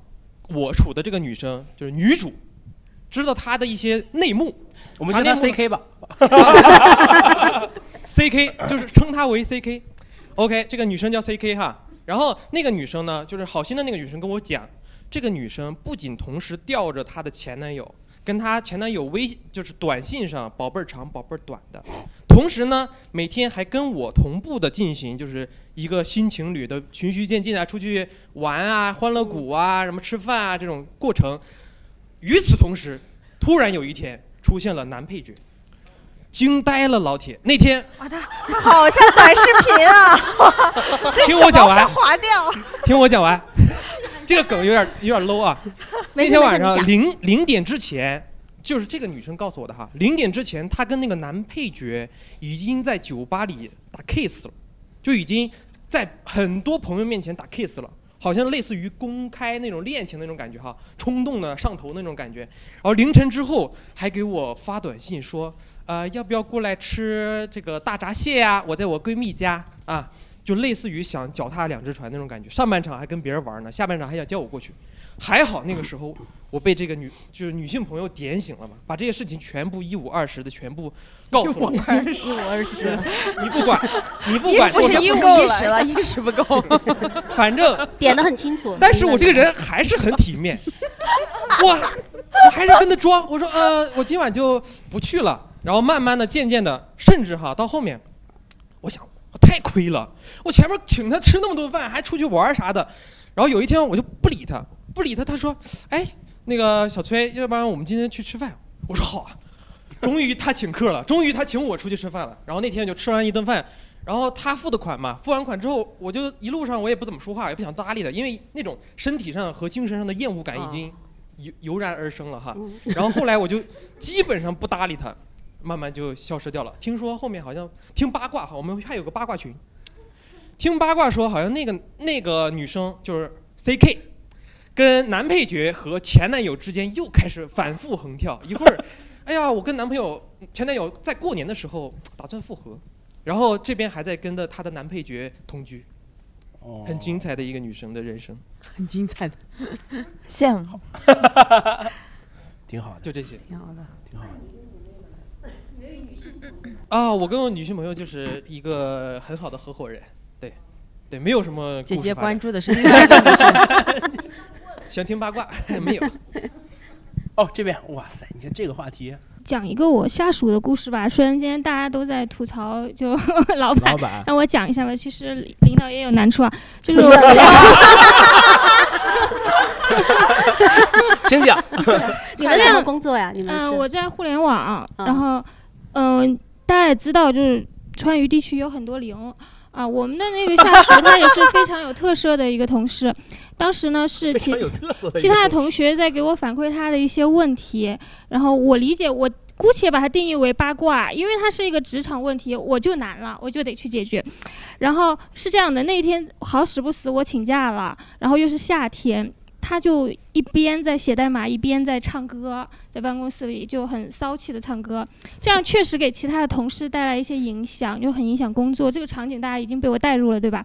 我处的这个女生就是女主，知道她的一些内幕。我们叫她内幕呢 CK 吧。CK 就是称她为 CK。OK，这个女生叫 CK 哈。然后那个女生呢，就是好心的那个女生跟我讲，这个女生不仅同时吊着她的前男友，跟她前男友微就是短信上宝贝儿长宝贝儿短的，同时呢，每天还跟我同步的进行就是一个新情侣的循序渐进啊，出去玩啊、欢乐谷啊、什么吃饭啊这种过程。与此同时，突然有一天出现了男配角，惊呆了老铁。那天哇，他他好像短视频啊！听我讲完划掉。听我讲完，这个梗有点有点 low 啊。那天晚上零零点之前，就是这个女生告诉我的哈，零点之前她跟那个男配角已经在酒吧里打 kiss 了，就已经在很多朋友面前打 kiss 了。好像类似于公开那种恋情那种感觉哈，冲动的上头那种感觉。然后凌晨之后还给我发短信说，呃，要不要过来吃这个大闸蟹呀、我在我闺蜜家啊，就类似于想脚踏两只船那种感觉。上半场还跟别人玩呢，下半场还想叫我过去。还好那个时候我被这个女就是女性朋友点醒了嘛，把这些事情全部一五二十的全部告诉我。一五二十一五二十你不管，你不管，不是一五一十了，一十不够。反正点的很清楚。但是我这个人还是很体面，我我还是跟他装，我说呃，我今晚就不去了。然后慢慢的、渐渐的，甚至哈到后面，我想我太亏了，我前面请他吃那么多饭，还出去玩啥的。然后有一天我就不理他，不理他，他说，哎，那个小崔，要不然我们今天去吃饭？我说好啊。终于他请客了，终于他请我出去吃饭了。然后那天就吃完一顿饭，然后他付的款嘛，付完款之后，我就一路上我也不怎么说话，也不想搭理他，因为那种身体上和精神上的厌恶感已经油油然而生了哈。然后后来我就基本上不搭理他，慢慢就消失掉了。听说后面好像听八卦哈，我们还有个八卦群，听八卦说好像那个那个女生就是 CK。跟男配角和前男友之间又开始反复横跳，一会儿，哎呀，我跟男朋友前男友在过年的时候打算复合，然后这边还在跟着他的男配角同居，哦。很精彩的一个女生的人生，很精彩的，羡慕。挺好的，就这些。挺好的，挺好的。啊，我跟我女性朋友就是一个很好的合伙人，对，对，没有什么姐姐关注的是另外一个故事。想听八卦 没有？哦，这边，哇塞，你看这个话题，讲一个我下属的故事吧。虽然今天大家都在吐槽，就 老板，老板那我讲一下吧。其实领导也有难处啊，就是我请讲。你们什么工作呀？你们嗯、是？我在互联网，然后嗯、大家也知道，就是川渝地区有很多零。啊，我们的那个下属他也是非常有特色的一个同事，当时呢是其其他的同学在给我反馈他的一些问题，然后我理解我姑且把它定义为八卦，因为它是一个职场问题，我就难了，我就得去解决。然后是这样的，那一天好死不死我请假了，然后又是夏天。他就一边在写代码，一边在唱歌，在办公室里就很骚气的唱歌，这样确实给其他的同事带来一些影响，就很影响工作。这个场景大家已经被我带入了，对吧？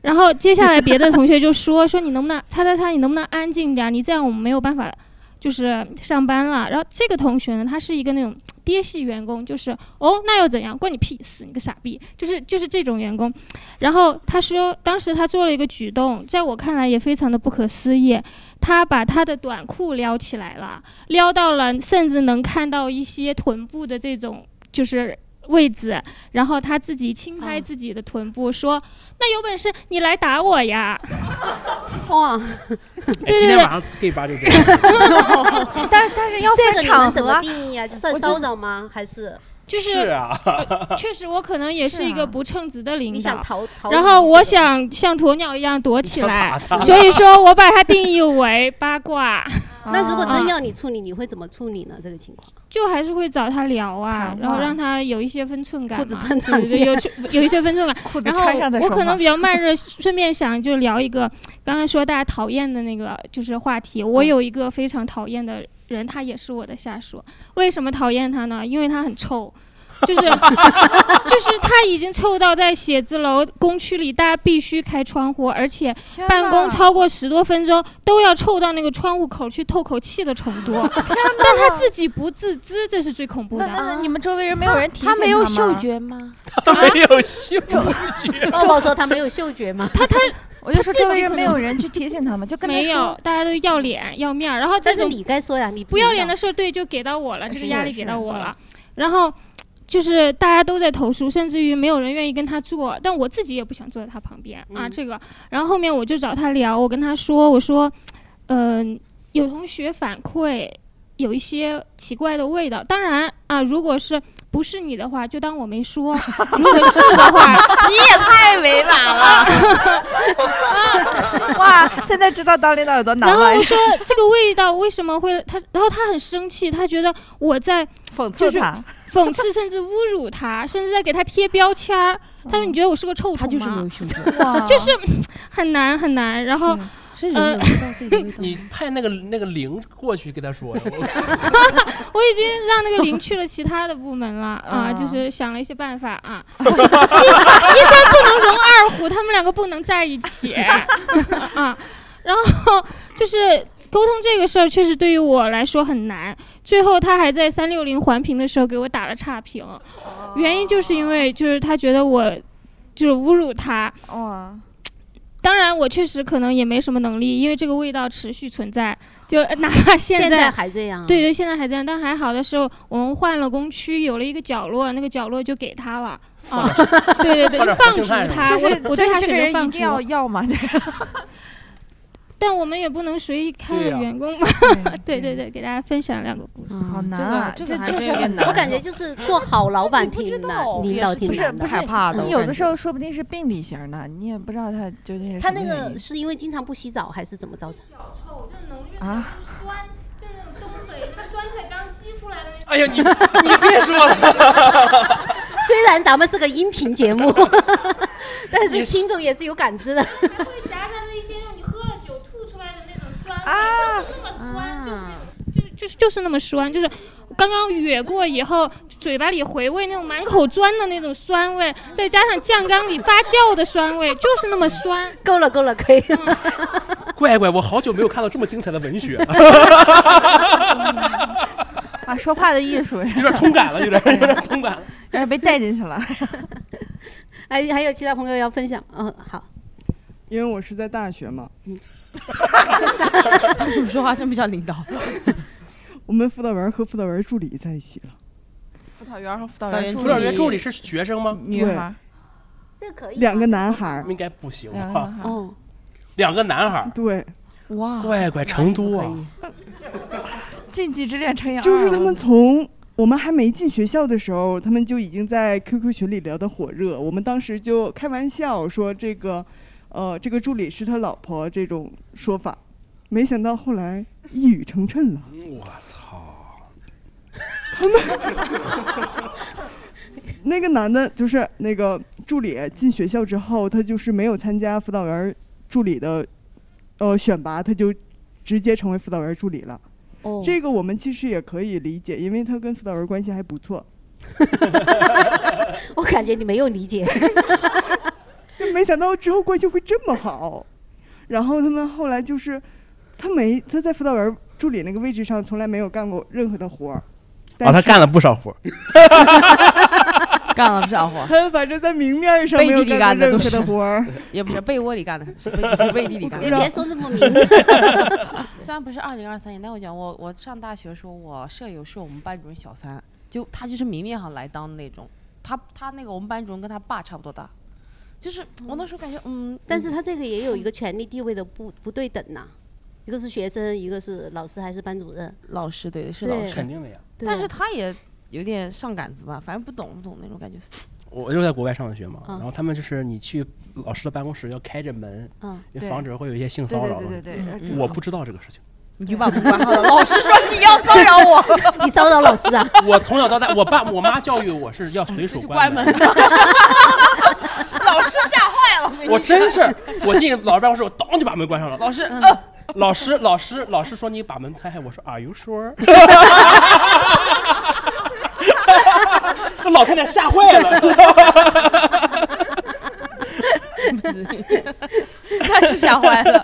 然后接下来别的同学就说说你能不能擦擦擦，你能不能安静点？你这样我们没有办法就是上班了。然后这个同学呢，他是一个那种爹系员工，就是哦，那又怎样？关你屁事，你个傻逼！就是就是这种员工。然后他说，当时他做了一个举动，在我看来也非常的不可思议，他把他的短裤撩起来了，撩到了甚至能看到一些臀部的这种就是。位置，然后他自己轻拍自己的臀部，说：“那有本事你来打我呀！” 哇，对对对今天晚上 gay 吧就这样。但但是要分这个你们怎么场合啊，定义啊？就算骚扰吗？还是就是是啊，确实，我可能也是一个不称职的领你想导。逃逃？然后我想像鸵鸟一样躲起来 所以说我把它定义为八卦，那如果啊真要你处理，你会怎么处理呢？这个情况，就还是会找他聊啊，然后让他有一些分寸感嘛，裤子穿长对对对，有 有一些分寸感。裤子然后我可能比较慢热，顺便想就聊一个刚刚说大家讨厌的那个就是话题。我有一个非常讨厌的人，他也是我的下属。为什么讨厌他呢？因为他很臭。就是就是他已经臭到在写字楼工区里，大家必须开窗户，而且办公超过十多分钟都要臭到那个窗户口去透口气的程度。但他自己不自知，这是最恐怖的。那那那你们周围人没有人提醒他没有吗嗅，觉吗？他没有嗅觉。抱抱说他没有嗅觉吗？他他我就说他自周围人没有人去提醒他们，就跟他没有，大家都要脸要面儿，然后这种但是你该说呀，你不要脸的。事儿，对，就给到我了，这个压力给到我了。然后就是大家都在投诉，甚至于没有人愿意跟他做，但我自己也不想坐在他旁边啊。嗯这个，然后后面我就找他聊，我跟他说，我说，嗯、有同学反馈有一些奇怪的味道，当然啊，如果是。不是你的话，就当我没说；如果是的话，你也太委婉了。哇，现在知道当领导有多难了然后我，说这个味道为什么会他，然后他很生气，他觉得我在讽就是讽刺甚至侮辱他，甚至在给他贴标签儿。他说：“你觉得我是个臭他就是没虫吗有嗅觉，？”哇就是很难很难。然后是人闻不到这个味道。你派那个那个零过去跟他说，我 我已经让那个零去了其他的部门了啊，啊就是想了一些办法啊。一一山不能容二虎，他们两个不能在一起啊。然后就是沟通这个事儿，确实对于我来说很难。最后他还在三六零环评的时候给我打了差评，原因就是因为就是他觉得我就是侮辱他。哇，当然，我确实可能也没什么能力，因为这个味道持续存在，就 哪怕现现在还这样啊？对对，现在还这样，但还好的时候，我们换了工区，有了一个角落，那个角落就给他了啊。对对对，放点就放逐他，就是我我对他这个选择放逐人一定。要要嘛，就是但我们也不能随意开对呀员工嘛。对对对，给大家分享两个故事。好难这个啊，就是有点难。我感觉就是做好老板挺难，领导挺不是难。不是害怕的你有的时候说不定是病理型的，你也不知道他究竟是他那个是因为经常不洗澡，还是怎么造成？脚臭，就能运啊酸，就那种东北那个酸菜刚激出来的那种。哎呀，你 你别说了，虽然咱们是个音频节目，但是听众也是有感知的。会夹杂着一些让你喝了酒吐出来的那种酸味，啊就是那么酸，就是那啊种就是就是就是那么酸，就是刚刚哕过以后，嘴巴里回味那种满口钻的那种酸味，再加上酱缸里发酵的酸味，就是那么酸。够了，够了，可以了。乖乖，我好久没有看到这么精彩的文学了，啊，说话的艺术，有点通感了，有点有点通感了。有点被带进去了。还还有其他朋友要分享？嗯，好。因为我是在大学嘛，他说说话真不像领导。我们辅导员和辅导员助理在一起了。辅导员和辅导导员员助辅导员理助理是学生吗？女孩儿，这可以。两个男孩儿，应该不行两个吧？男孩儿哦，两个男孩，对，哇，乖乖，成都啊，禁忌之恋乘以二，就是他们从我们还没进学校的时候，他们就已经在 QQ 群里聊得火热。我们当时就开玩笑说这个，呃，这个助理是他老婆这种说法，没想到后来一语成谶了。我操！他们那个男的，就是那个助理进学校之后，他就是没有参加辅导员助理的呃选拔，他就直接成为辅导员助理了。哦，这个我们其实也可以理解，因为他跟辅导员关系还不错。我感觉你没有理解。没想到之后关系会这么好，然后他们后来就是，他没他在辅导员助理那个位置上从来没有干过任何的活儿，啊哦，他干了不少活儿。干了不少活儿，他反正在明面上没有背地里干干过任何的都是的活儿。也不是被窝里干的，是背背地里干的。别 别说那么明。虽然不是二零二三年，但我讲我我上大学的时候，我舍友是我们班主任小三，就他就是明面上来当的那种，他他那个我们班主任跟他爸差不多大，就是我那时候感觉嗯，但是他这个也有一个权力地位的不不对等呐、一个是学生，一个是老师还是班主任？老师对是对老师，肯定的呀。对但是他也有点上杆子吧，反正不懂不懂那种感觉。我就是在国外上的学嘛，嗯然后他们就是你去老师的办公室要开着门，嗯防止会有一些性骚扰嘛。对对对对对我不知道这个事情。你就把门关上了。老师说你要 骚扰我，你骚扰老师啊？我从小到大，我爸我妈教育我是要随手 关门。老师吓坏了。我真是，我进老师办公室，我当就把门关上了。老师，老师，老师，老师说你把门开开，我说 Are you sure？那 老太太吓坏了。那是吓坏了。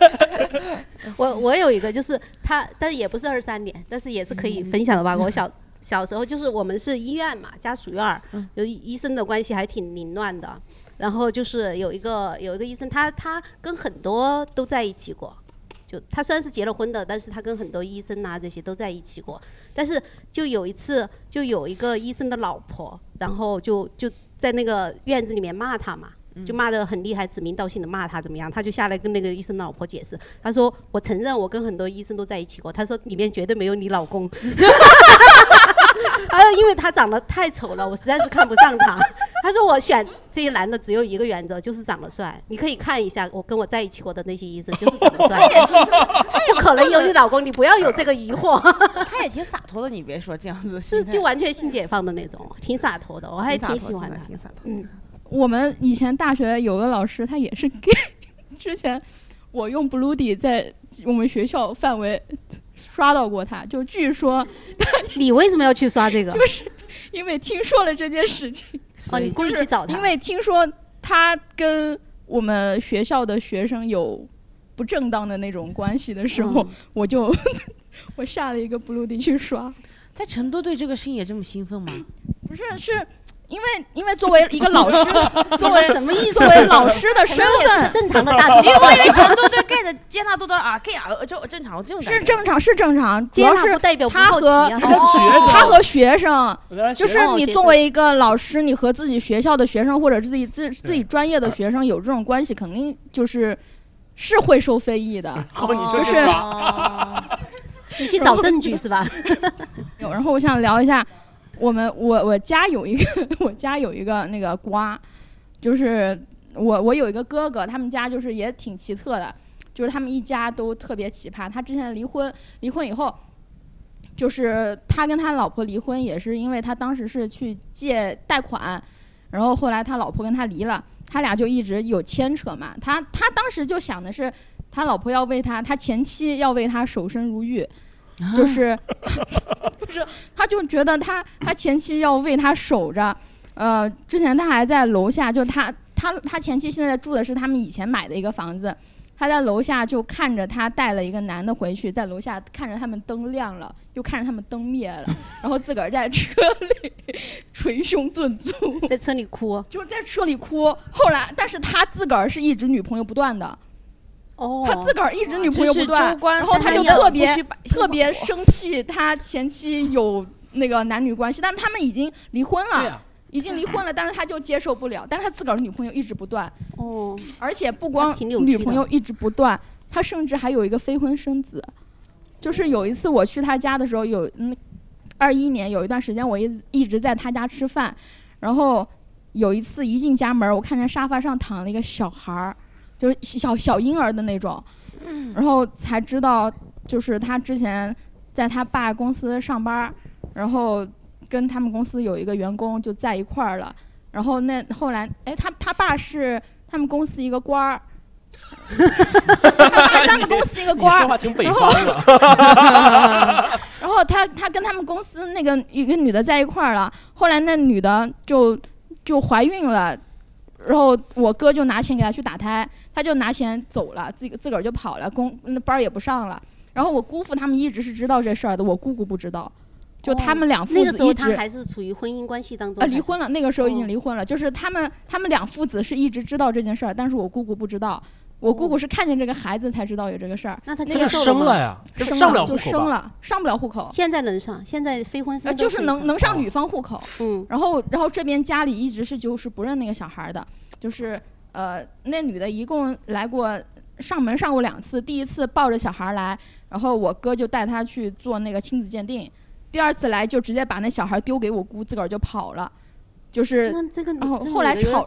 我我有一个，就是他，但是也不是二三年，但是也是可以分享的吧。我小小时候就是我们是医院嘛，家属院儿，有医医生的关系还挺凌乱的。然后就是有一个有一个医生，他他跟很多都在一起过，就他虽然是结了婚的，但是他跟很多医生啊这些都在一起过。但是就有一次，就有一个医生的老婆，然后就就在那个院子里面骂他嘛。就骂得很厉害，指名道姓的骂他怎么样？他就下来跟那个医生的老婆解释，他说：“我承认我跟很多医生都在一起过。”他说：“里面绝对没有你老公。” 他说：“因为他长得太丑了，我实在是看不上他。”他说：“我选这些男的只有一个原则，就是长得帅。你可以看一下我跟我在一起过的那些医生，就是长得帅。不可能有你老公，你不要有这个疑惑。他也挺洒脱的，你别说这样子，是就完全性解放的那种，挺洒脱的，我还挺喜欢他。挺洒脱。嗯，我们以前大学有个老师，他也是 gay。之前我用 Bluedy 在我们学校范围刷到过他，就据说你为什么要去刷这个？就是因为听说了这件事情。哦，你故意去找他？因为听说他跟我们学校的学生有不正当的那种关系的时候，嗯我就 我下了一个 Bluedy 去刷。在成都对这个事情也这么兴奋吗？不是，是因为因为作为一个老师，作为什么意思？作为老师的身份，正常的大多因为我以为成都对 gay 的接纳度都啊 gay 啊，就正常这种是正常是正常，主要是代表他和啊他和学生，就就是你作为一个老师，你和自己学校的学生或者自己自 自己专业的学生有这种关系，肯定就是是会受非议的。就是你去找证据是吧？有，然后我想聊一下，我们我我家有一个 我家有一个那个瓜，就是我我有一个哥哥，他们家就是也挺奇特的，就是他们一家都特别奇葩。他之前离婚，离婚以后，就是他跟他老婆离婚也是因为他当时是去借贷款，然后后来他老婆跟他离了，他俩就一直有牵扯嘛。他他当时就想的是，他老婆要为他，他前妻要为他守身如玉。就是，就是，他就觉得他他前妻要为他守着，呃，之前他还在楼下，就他他他前妻现在住的是他们以前买的一个房子，他在楼下就看着他带了一个男的回去，在楼下看着他们灯亮了，又看着他们灯灭了，然后自个儿在车里捶胸顿足，在车里哭，就在车里哭。后来，但是他自个儿是一直女朋友不断的。哦，他自个儿一直女朋友不断然后他就特别特别生气，他前妻有那个男女关系，但是他们已经离婚了，已经离婚了，但是他就接受不了，但是他自个儿女朋友一直不断，哦，而且不光女朋友一直不断，他甚至还有一个非婚生子，就是有一次我去他家的时候，有嗯，二一年有一段时间我一一直在他家吃饭，然后有一次一进家门，我看见沙发上躺了一个小孩儿，就是小小婴儿的那种，然后才知道就是他之前在他爸公司上班儿，然后跟他们公司有一个员工就在一块儿了，然后那后来哎他他爸是他们公司一个官儿。他爸是他们公司一个官儿，说话挺北然后方的。然后他他跟他们公司那个一个女的在一块儿了，后来那女的就就怀孕了，然后我哥就拿钱给他去打胎，他就拿钱走了，自己自个儿就跑了，工那班儿也不上了。然后我姑父他们一直是知道这事儿的，我姑姑不知道，就他们两父那个时候子一直他还是处于婚姻关系当中，呃，离婚了，那个时候已哦经离婚了。就是他们，他们两父子是一直知道这件事儿，但是我姑姑不知道。我姑姑是看见这个孩子才知道有这个事儿。那他那个接受了吗生了呀这生上不了就户口吧生了，上不了户口。现在能上，现在非婚生就是能能上女方户口。嗯。然后，然后这边家里一直是就是不认那个小孩儿的，就是呃，那女的一共来过上门上过两次，第一次抱着小孩儿来，然后我哥就带她去做那个亲子鉴定，第二次来就直接把那小孩儿丢给我姑，自个儿就跑了。就是，这个然后后来吵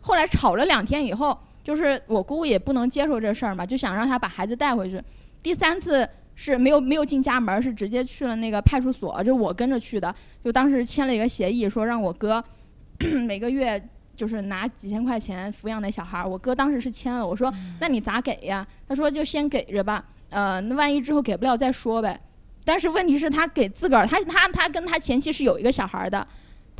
后来吵了两天以后，就是我姑姑也不能接受这事儿嘛，就想让他把孩子带回去。第三次是没有没有进家门儿，是直接去了那个派出所，就我跟着去的。就当时签了一个协议，说让我哥 每个月就是拿几千块钱抚养那小孩儿。我哥当时是签了，我说那你咋给呀？他说就先给着吧，呃，那万一之后给不了再说呗。但是问题是，他给自个儿，他他他跟他前妻是有一个小孩儿的，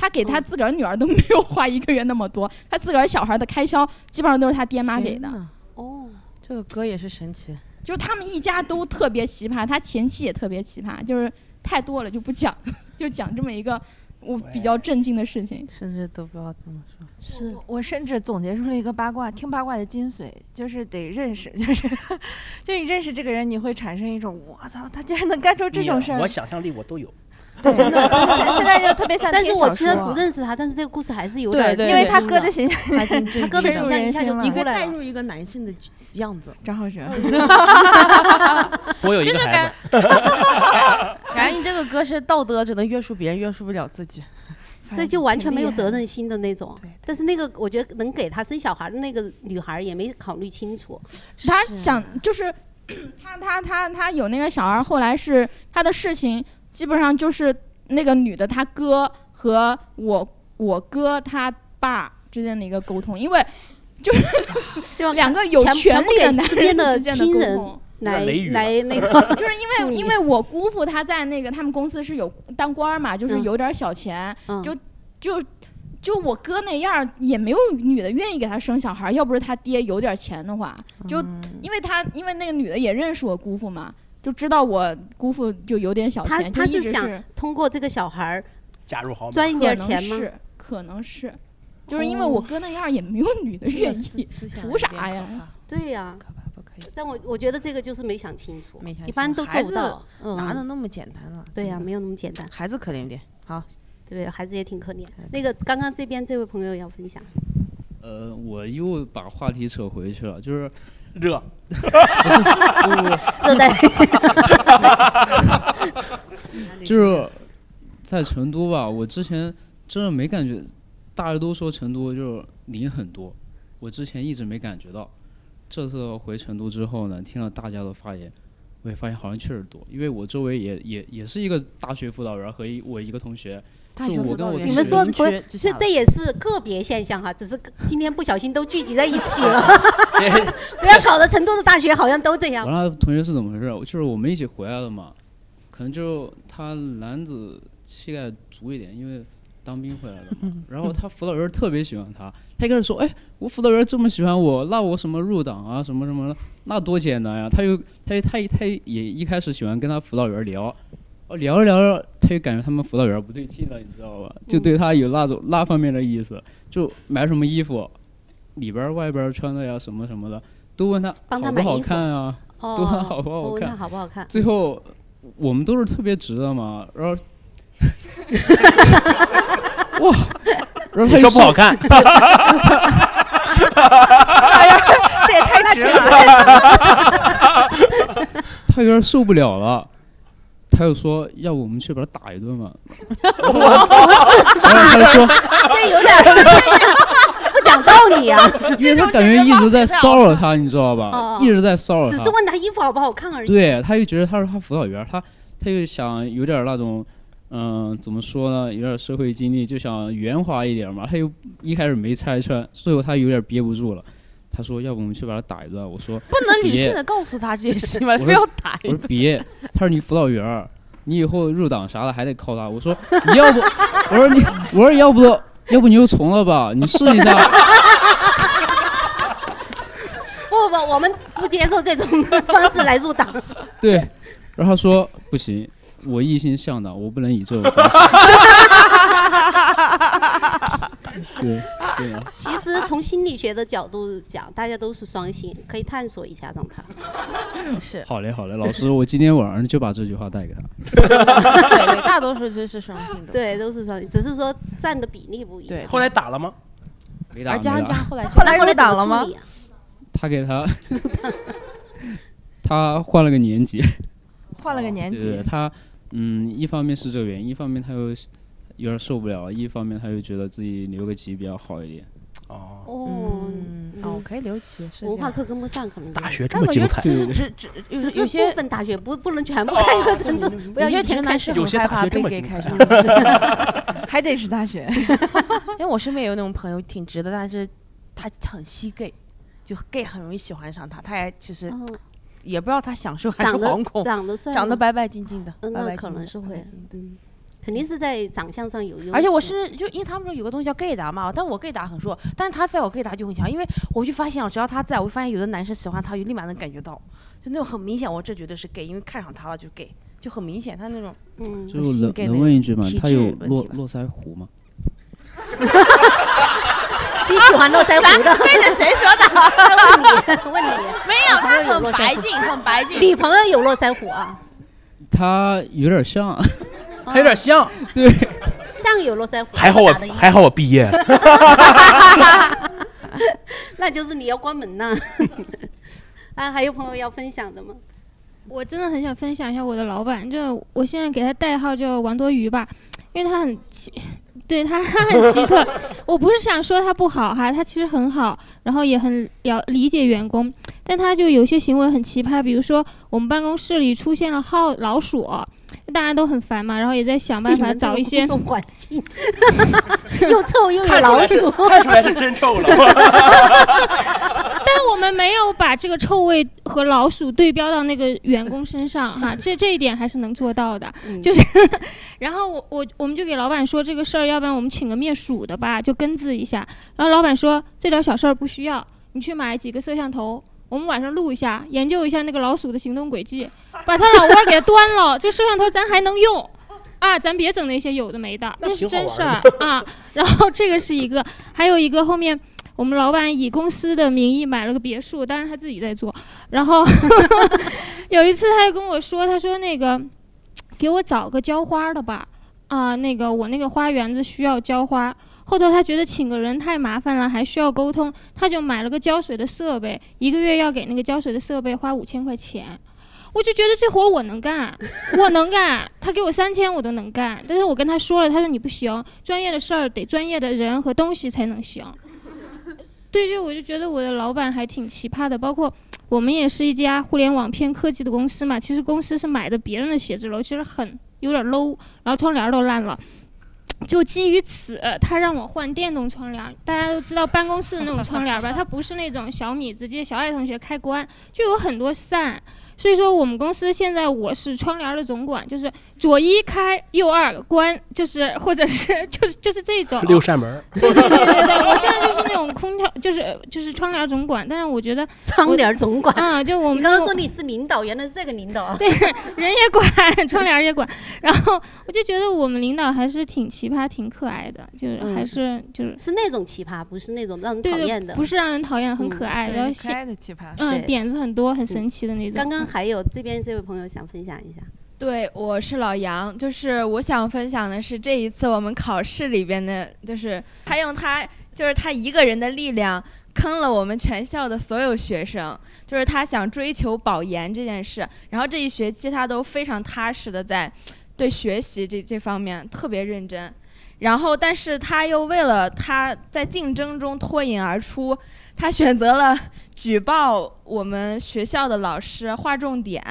他给他自个儿女儿都没有花一个月那么多，他自个儿小孩的开销基本上都是他爹妈给的。哦，这个歌也是神奇。就是他们一家都特别奇葩，他前妻也特别奇葩，就是太多了就不讲，就讲这么一个我比较震惊的事情。甚至都不知道怎么说。是我甚至总结出了一个八卦，听八卦的精髓就是得认识，就是就你认识这个人，你会产生一种我操，他竟然能干出这种事儿我。想象力我都有。对，真的，就是现现在就特别像但是我虽然不认识他，但是这个故事还是有点因为他哥的形象还挺他哥的形象一下就深入人心了你可以出来入一个男性的样子，张浩哲，我有一就是个孩感子，感觉你这个哥是道德只能约束别人，约束不了自己。对，就完全没有责任。任心的那种。但是那个，我觉得能给他生小孩的那个女孩也没考虑清楚。他想就是他他他他有那个小孩，后来是他的事情基本上就是那个女的她哥和我我哥他爸之间的一个沟通，因为就是 两个有全权利的男人的之间的亲人沟通。来来 那个，就是因为因为我姑父他在那个他们公司是有当官儿嘛，就是嗯有点小钱，嗯就就就我哥那样儿也没有女的愿意给他生小孩儿，要不是他爹有点钱的话，就嗯因为他因为那个女的也认识我姑父嘛，就知道我姑父就有点小他钱，就他是想一直是通过这个小孩儿加入豪门，赚一点钱吗？是可能是。就是因为我哥那样儿也没有女的愿意，图啥呀？对呀、但我我觉得这个就是没想清楚，没想一般都做不到。嗯，哪能那么简单了？对呀、没有那么简单。孩子可怜点。好，对，孩子也挺可怜。那个刚刚这边这位朋友要分享，呃，我又把话题扯回去了，就是热，不是不不热带 就是在成都吧，我之前真的没感觉，大家都说成都就是零很多，我之前一直没感觉到。这次回成都之后呢，听了大家的发言，我也发现好像确实多，因为我周围也也也是一个大学辅导员和一我一个同学，大学就我跟我辅导员你们说是不是？这也是个别现象哈，只是今天不小心都聚集在一起了，不要搞得成都的大学好像都这样我。那同学是怎么回事？就是我们一起回来的嘛，可能就他男子气概足一点，因为当兵回来的嘛。然后他辅导员特别喜欢他，他一开始说：“哎，我辅导员这么喜欢我，那我什么入党啊，什么什么。的，那多简单呀。”他又他又他也他也一开始喜欢跟他辅导员聊，哦，聊着聊着，他就感觉他们辅导员不对劲了，你知道吧？就对他有那种那方面的意思，就买什么衣服，里边儿外边儿穿的呀，什么什么的，都问他好不好看啊，哦。都问他好不好看我问他，好不好看。最后我们都是特别直的嘛，然后 哇，然后他说不好看哎呀，这也太直了。他有点受不了了，他又说要不我们去把他打一顿吧，然后他就说。这有点不讲道理啊。因为他感觉一直在骚扰他，你知道吧哦？一直在骚扰他。只是问他衣服好不好看而已。对，他又觉得他是他辅导员，他他又想有点那种，嗯、怎么说呢？有点社会经历，就想圆滑一点嘛。他又一开始没拆穿，最后他有点憋不住了。他说：“要不我们去把他打一顿？”我说：“不能理性的告诉他这些事吗？我非要说打一我说别，他说你辅导员儿，你以后入党啥的还得靠他。我说你要不，我说你，我说要不要不你就从了吧，你试一下。不不不，我们不接受这种方式来入党。对，然后他说不行，我一心向导，我不能以这种方式。对对啊，其实从心理学的角度讲，大家都是双性，可以探索一下，让他。是。好嘞好嘞，老师，我今天晚上就把这句话带给他。对对，大多数就是双性的。对，都是双性，只是说占的比例不一样。对后来打了吗？没打而加没打上加后来后来后来入党了吗他给他，他换了个年级。换了个年级，他嗯，一方面是这个原因，一方面他又有点受不了，一方面他又觉得自己留个级比较好一点。哦，哦，嗯，哦，可以留级，是文化课跟不上，可能大学这么精彩，只只只是部分大学不不能全部开一个真的，不要一天开始直男是很有些害怕被大学这么 gay 精彩。开上，还得是大学。因为我身边有那种朋友挺直的，但是他很吸 gay，就 gay 很容易喜欢上他，他也其实嗯也不知道他享受还是惶恐，长得帅长得白白净净的，嗯，那可能是会肯定是在长相上有优势。而且我是就因为他们说有个东西叫 gay 达嘛，但我 gay 达很弱，但是他在我 gay 达就很强，因为我就发现啊，只要他在，我就发现有的男生喜欢他，就立马能感觉到，就那种很明显，我这绝对是 gay，因为看上他了就 gay，就很明显，他那种嗯，就性能 gay 能问一句吗？他有络络腮胡吗？你喜欢络腮胡的？对着谁说的？问你，问你，没有，他很白净，很白净。你朋友有络腮胡啊？他有点像，他有点像，对，像有络腮胡，还好我还好我毕业，那就是你要关门呐。啊，还有朋友要分享的吗？我真的很想分享一下我的老板，就我现在给他代号叫王多鱼吧，因为他很奇，对他他很奇特。我不是想说他不好哈，他其实很好，然后也很了理解员工，但他就有些行为很奇葩，比如说我们办公室里出现了耗老鼠，大家都很烦嘛，然后也在想办法找一些环境 又臭又有老看出来是鼠，看出来是真臭了。但我们没有把这个臭味和老鼠对标到那个员工身上哈，这这一点还是能做到的。嗯就是，然后我我我们就给老板说这个事儿，要不然我们请个灭鼠的吧，就根治一下。然后老板说这点小事儿不需要，你去买几个摄像头，我们晚上录一下，研究一下那个老鼠的行动轨迹，把它老窝给它端了，这摄像头咱还能用。啊，咱别整那些有的没的，这是真事儿啊。然后这个是一个，还有一个后面我们老板以公司的名义买了个别墅，当然他自己在做。然后 有一次他就跟我说，他说那个给我找个浇花的吧，啊，那个我那个花园子需要浇花。后头他觉得请个人太麻烦了，还需要沟通，他就买了个浇水的设备，一个月要给那个浇水的设备花五千块钱。我就觉得这活我能干，我能干，他给我三千我都能干，但是我跟他说了，他说你不行，专业的事儿得专业的人和东西才能行。对，就我就觉得我的老板还挺奇葩的，包括我们也是一家互联网偏科技的公司嘛，其实公司是买的别人的写字楼，其实很有点 low，然后窗帘都烂了。就基于此，他让我换电动窗帘。大家都知道办公室的那种窗帘吧，它不是那种小米直接小爱同学开关，就有很多扇。所以说我们公司现在我是窗帘儿的总管，就是左一开，右二关，就是或者是就是就是这种六扇门，对对对对对，我现在就是那种空调，就是就是窗帘总管。但是我觉得 窗帘总管啊，就我们刚刚说你是领导，原来是这个领导啊。对，人也管，窗帘也管。然后我就觉得我们领导还是挺奇葩、挺可爱的，就是还嗯是就是是那种奇葩，不是那种让人讨厌的。不是让人讨厌，很嗯可爱，对然后可爱的奇葩嗯，点子很多，很神奇的那种。刚刚还有这边这位朋友想分享一下，对，我是老杨，就是我想分享的是这一次我们考试里边的，就是他用他就是他一个人的力量坑了我们全校的所有学生，就是他想追求保研这件事，然后这一学期他都非常踏实的在对学习这这方面特别认真。然后，但是他又为了他在竞争中脱颖而出，他选择了举报我们学校的老师划重点，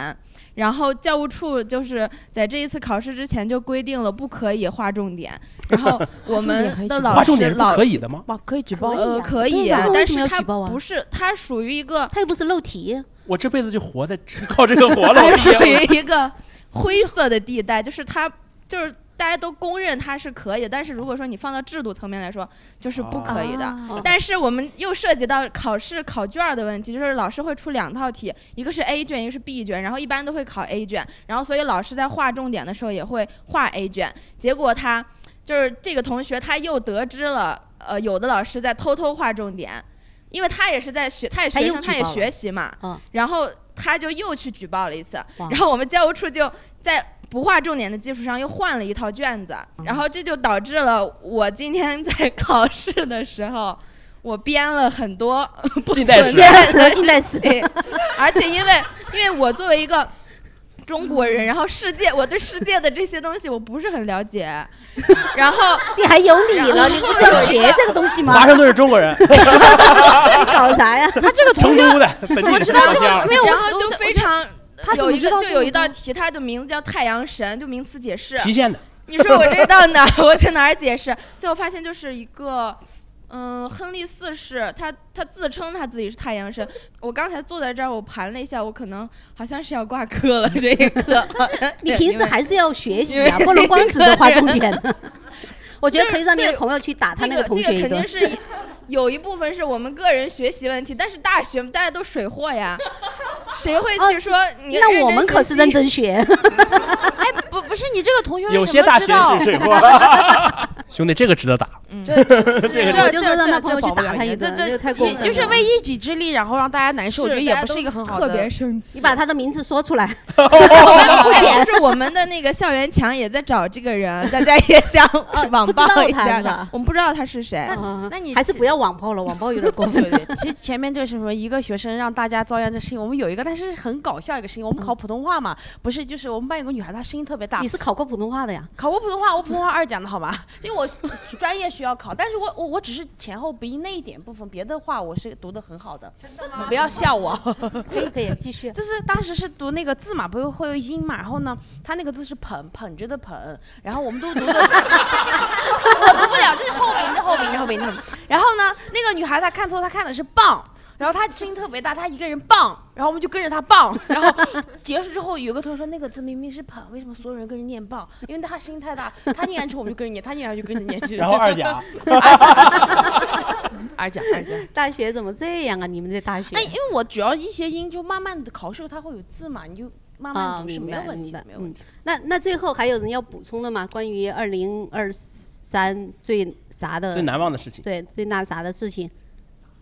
然后教务处就是在这一次考试之前就规定了不可以划重点，然后我们的老划重点是不师老可以的吗？哇，可以举报呃可对以，呀为什么但是它要举报啊不是它属于一个他又不是漏题，我这辈子就活在靠这个活了，它我属业了于一个灰色的地带，就是它就是大家都公认它是可以的，但是如果说你放到制度层面来说，就是不可以的。啊。但是我们又涉及到考试考卷儿的问题，就是老师会出两套题，一个是 A 卷，一个是 B 卷，然后一般都会考 A 卷，然后所以老师在划重点的时候也会划 A 卷，结果他就是这个同学他又得知了，呃，有的老师在偷偷划重点，因为他也是在学，他也学生，他也学习嘛，嗯。然后他就又去举报了一次，然后我们教务处就在不划重点的基础上又换了一套卷子，嗯然后这就导致了我今天在考试的时候。我编了很多 不存在的近代史 而且因为因为我作为一个中国人，然后世界我对世界的这些东西我不是很了解，然后 你还有理了，你不是要学这个东西吗？华盛顿是中国人，你搞啥呀？他这个成都的，怎么知道没有？然后就非常他有一个就有一道题，它的名字叫太阳神，就名词解释。提现的。你说我这到哪儿 我去哪儿解释？最后发现就是一个。嗯，亨利四世他他自称他自己是太阳神。我刚才坐在这儿，我盘了一下，我可能好像是要挂科了这一课。你平时还是要学习啊，不能光指着画重点。我觉得可以让你的朋友去打他那这个这个同学一顿。肯定是有一部分是我们个人学习问题，但是大学大家都水货呀，谁会去说你认真那我们可是学习？认真学。哎，不不是你这个同学有些大学么知道？是水货，兄弟，这个值得打。这这个我就说让他朋友去这打他一顿，这这个太过分了。就是为一己之力，然后让大家难受，我觉得也不是一个很好的。特别生气。你把他的名字说出来。不仅是我们的那个校园墙也在找这个人，大家也想 网暴一下吧我们不知道他是谁。嗯那你还是不要网暴了，网暴有点过分。其实前面这个是什么？一个学生让大家遭殃的事情，我们有一个，但是很搞笑一个事情。我们考普通话嘛，不是就是我们班有个女孩，她声音特别大。你是考过普通话的呀？考过普通话，我普通话二讲的好吗？因为我专业需要考，但是我我我只是前后鼻音那一点部分，别的话我是读的很好的。你不要笑我。可以可以继续。就是当时是读那个字嘛，不是会有音嘛，然后呢，他那个字是捧捧着的捧，然后我们都读的，我读不了，就是后鼻音后鼻音后鼻音后鼻音。然后呢，那个女孩她看错，她看的是棒。然后他声音特别大，他一个人棒，然后我们就跟着他棒。然后结束之后，有个同学说那个字明明是捧，为什么所有人跟着念棒？因为他声音太大，他念完之后我们就跟着念，他念完就跟着念。然后二甲 二甲二甲。大学怎么这样啊？你们这大学？哎，因为我主要一些音就慢慢的考试它会有字嘛，你就慢慢是没有问题没有问题。，那那最后还有人要补充的吗？关于二零二三最啥的？最难忘的事情对，最那啥的事情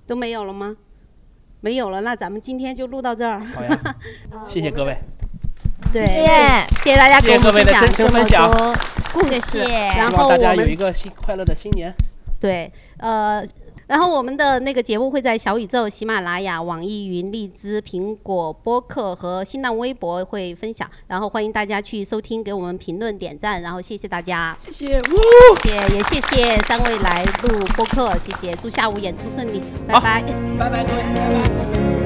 都没有了吗？没有了，那咱们今天就录到这儿。好呀，谢谢各位。对，谢谢谢谢大家谢给我们谢各位的分享这么真情分享多故事，然后望大家有一个新快乐的新年。对，呃，然后我们的那个节目会在小宇宙、喜马拉雅、网易云、荔枝、苹果播客和新浪微博会分享，然后欢迎大家去收听，给我们评论、点赞，然后谢谢大家，谢谢，谢谢，也谢谢三位来录播客，谢谢，祝下午演出顺利，拜拜，拜拜各位，拜拜。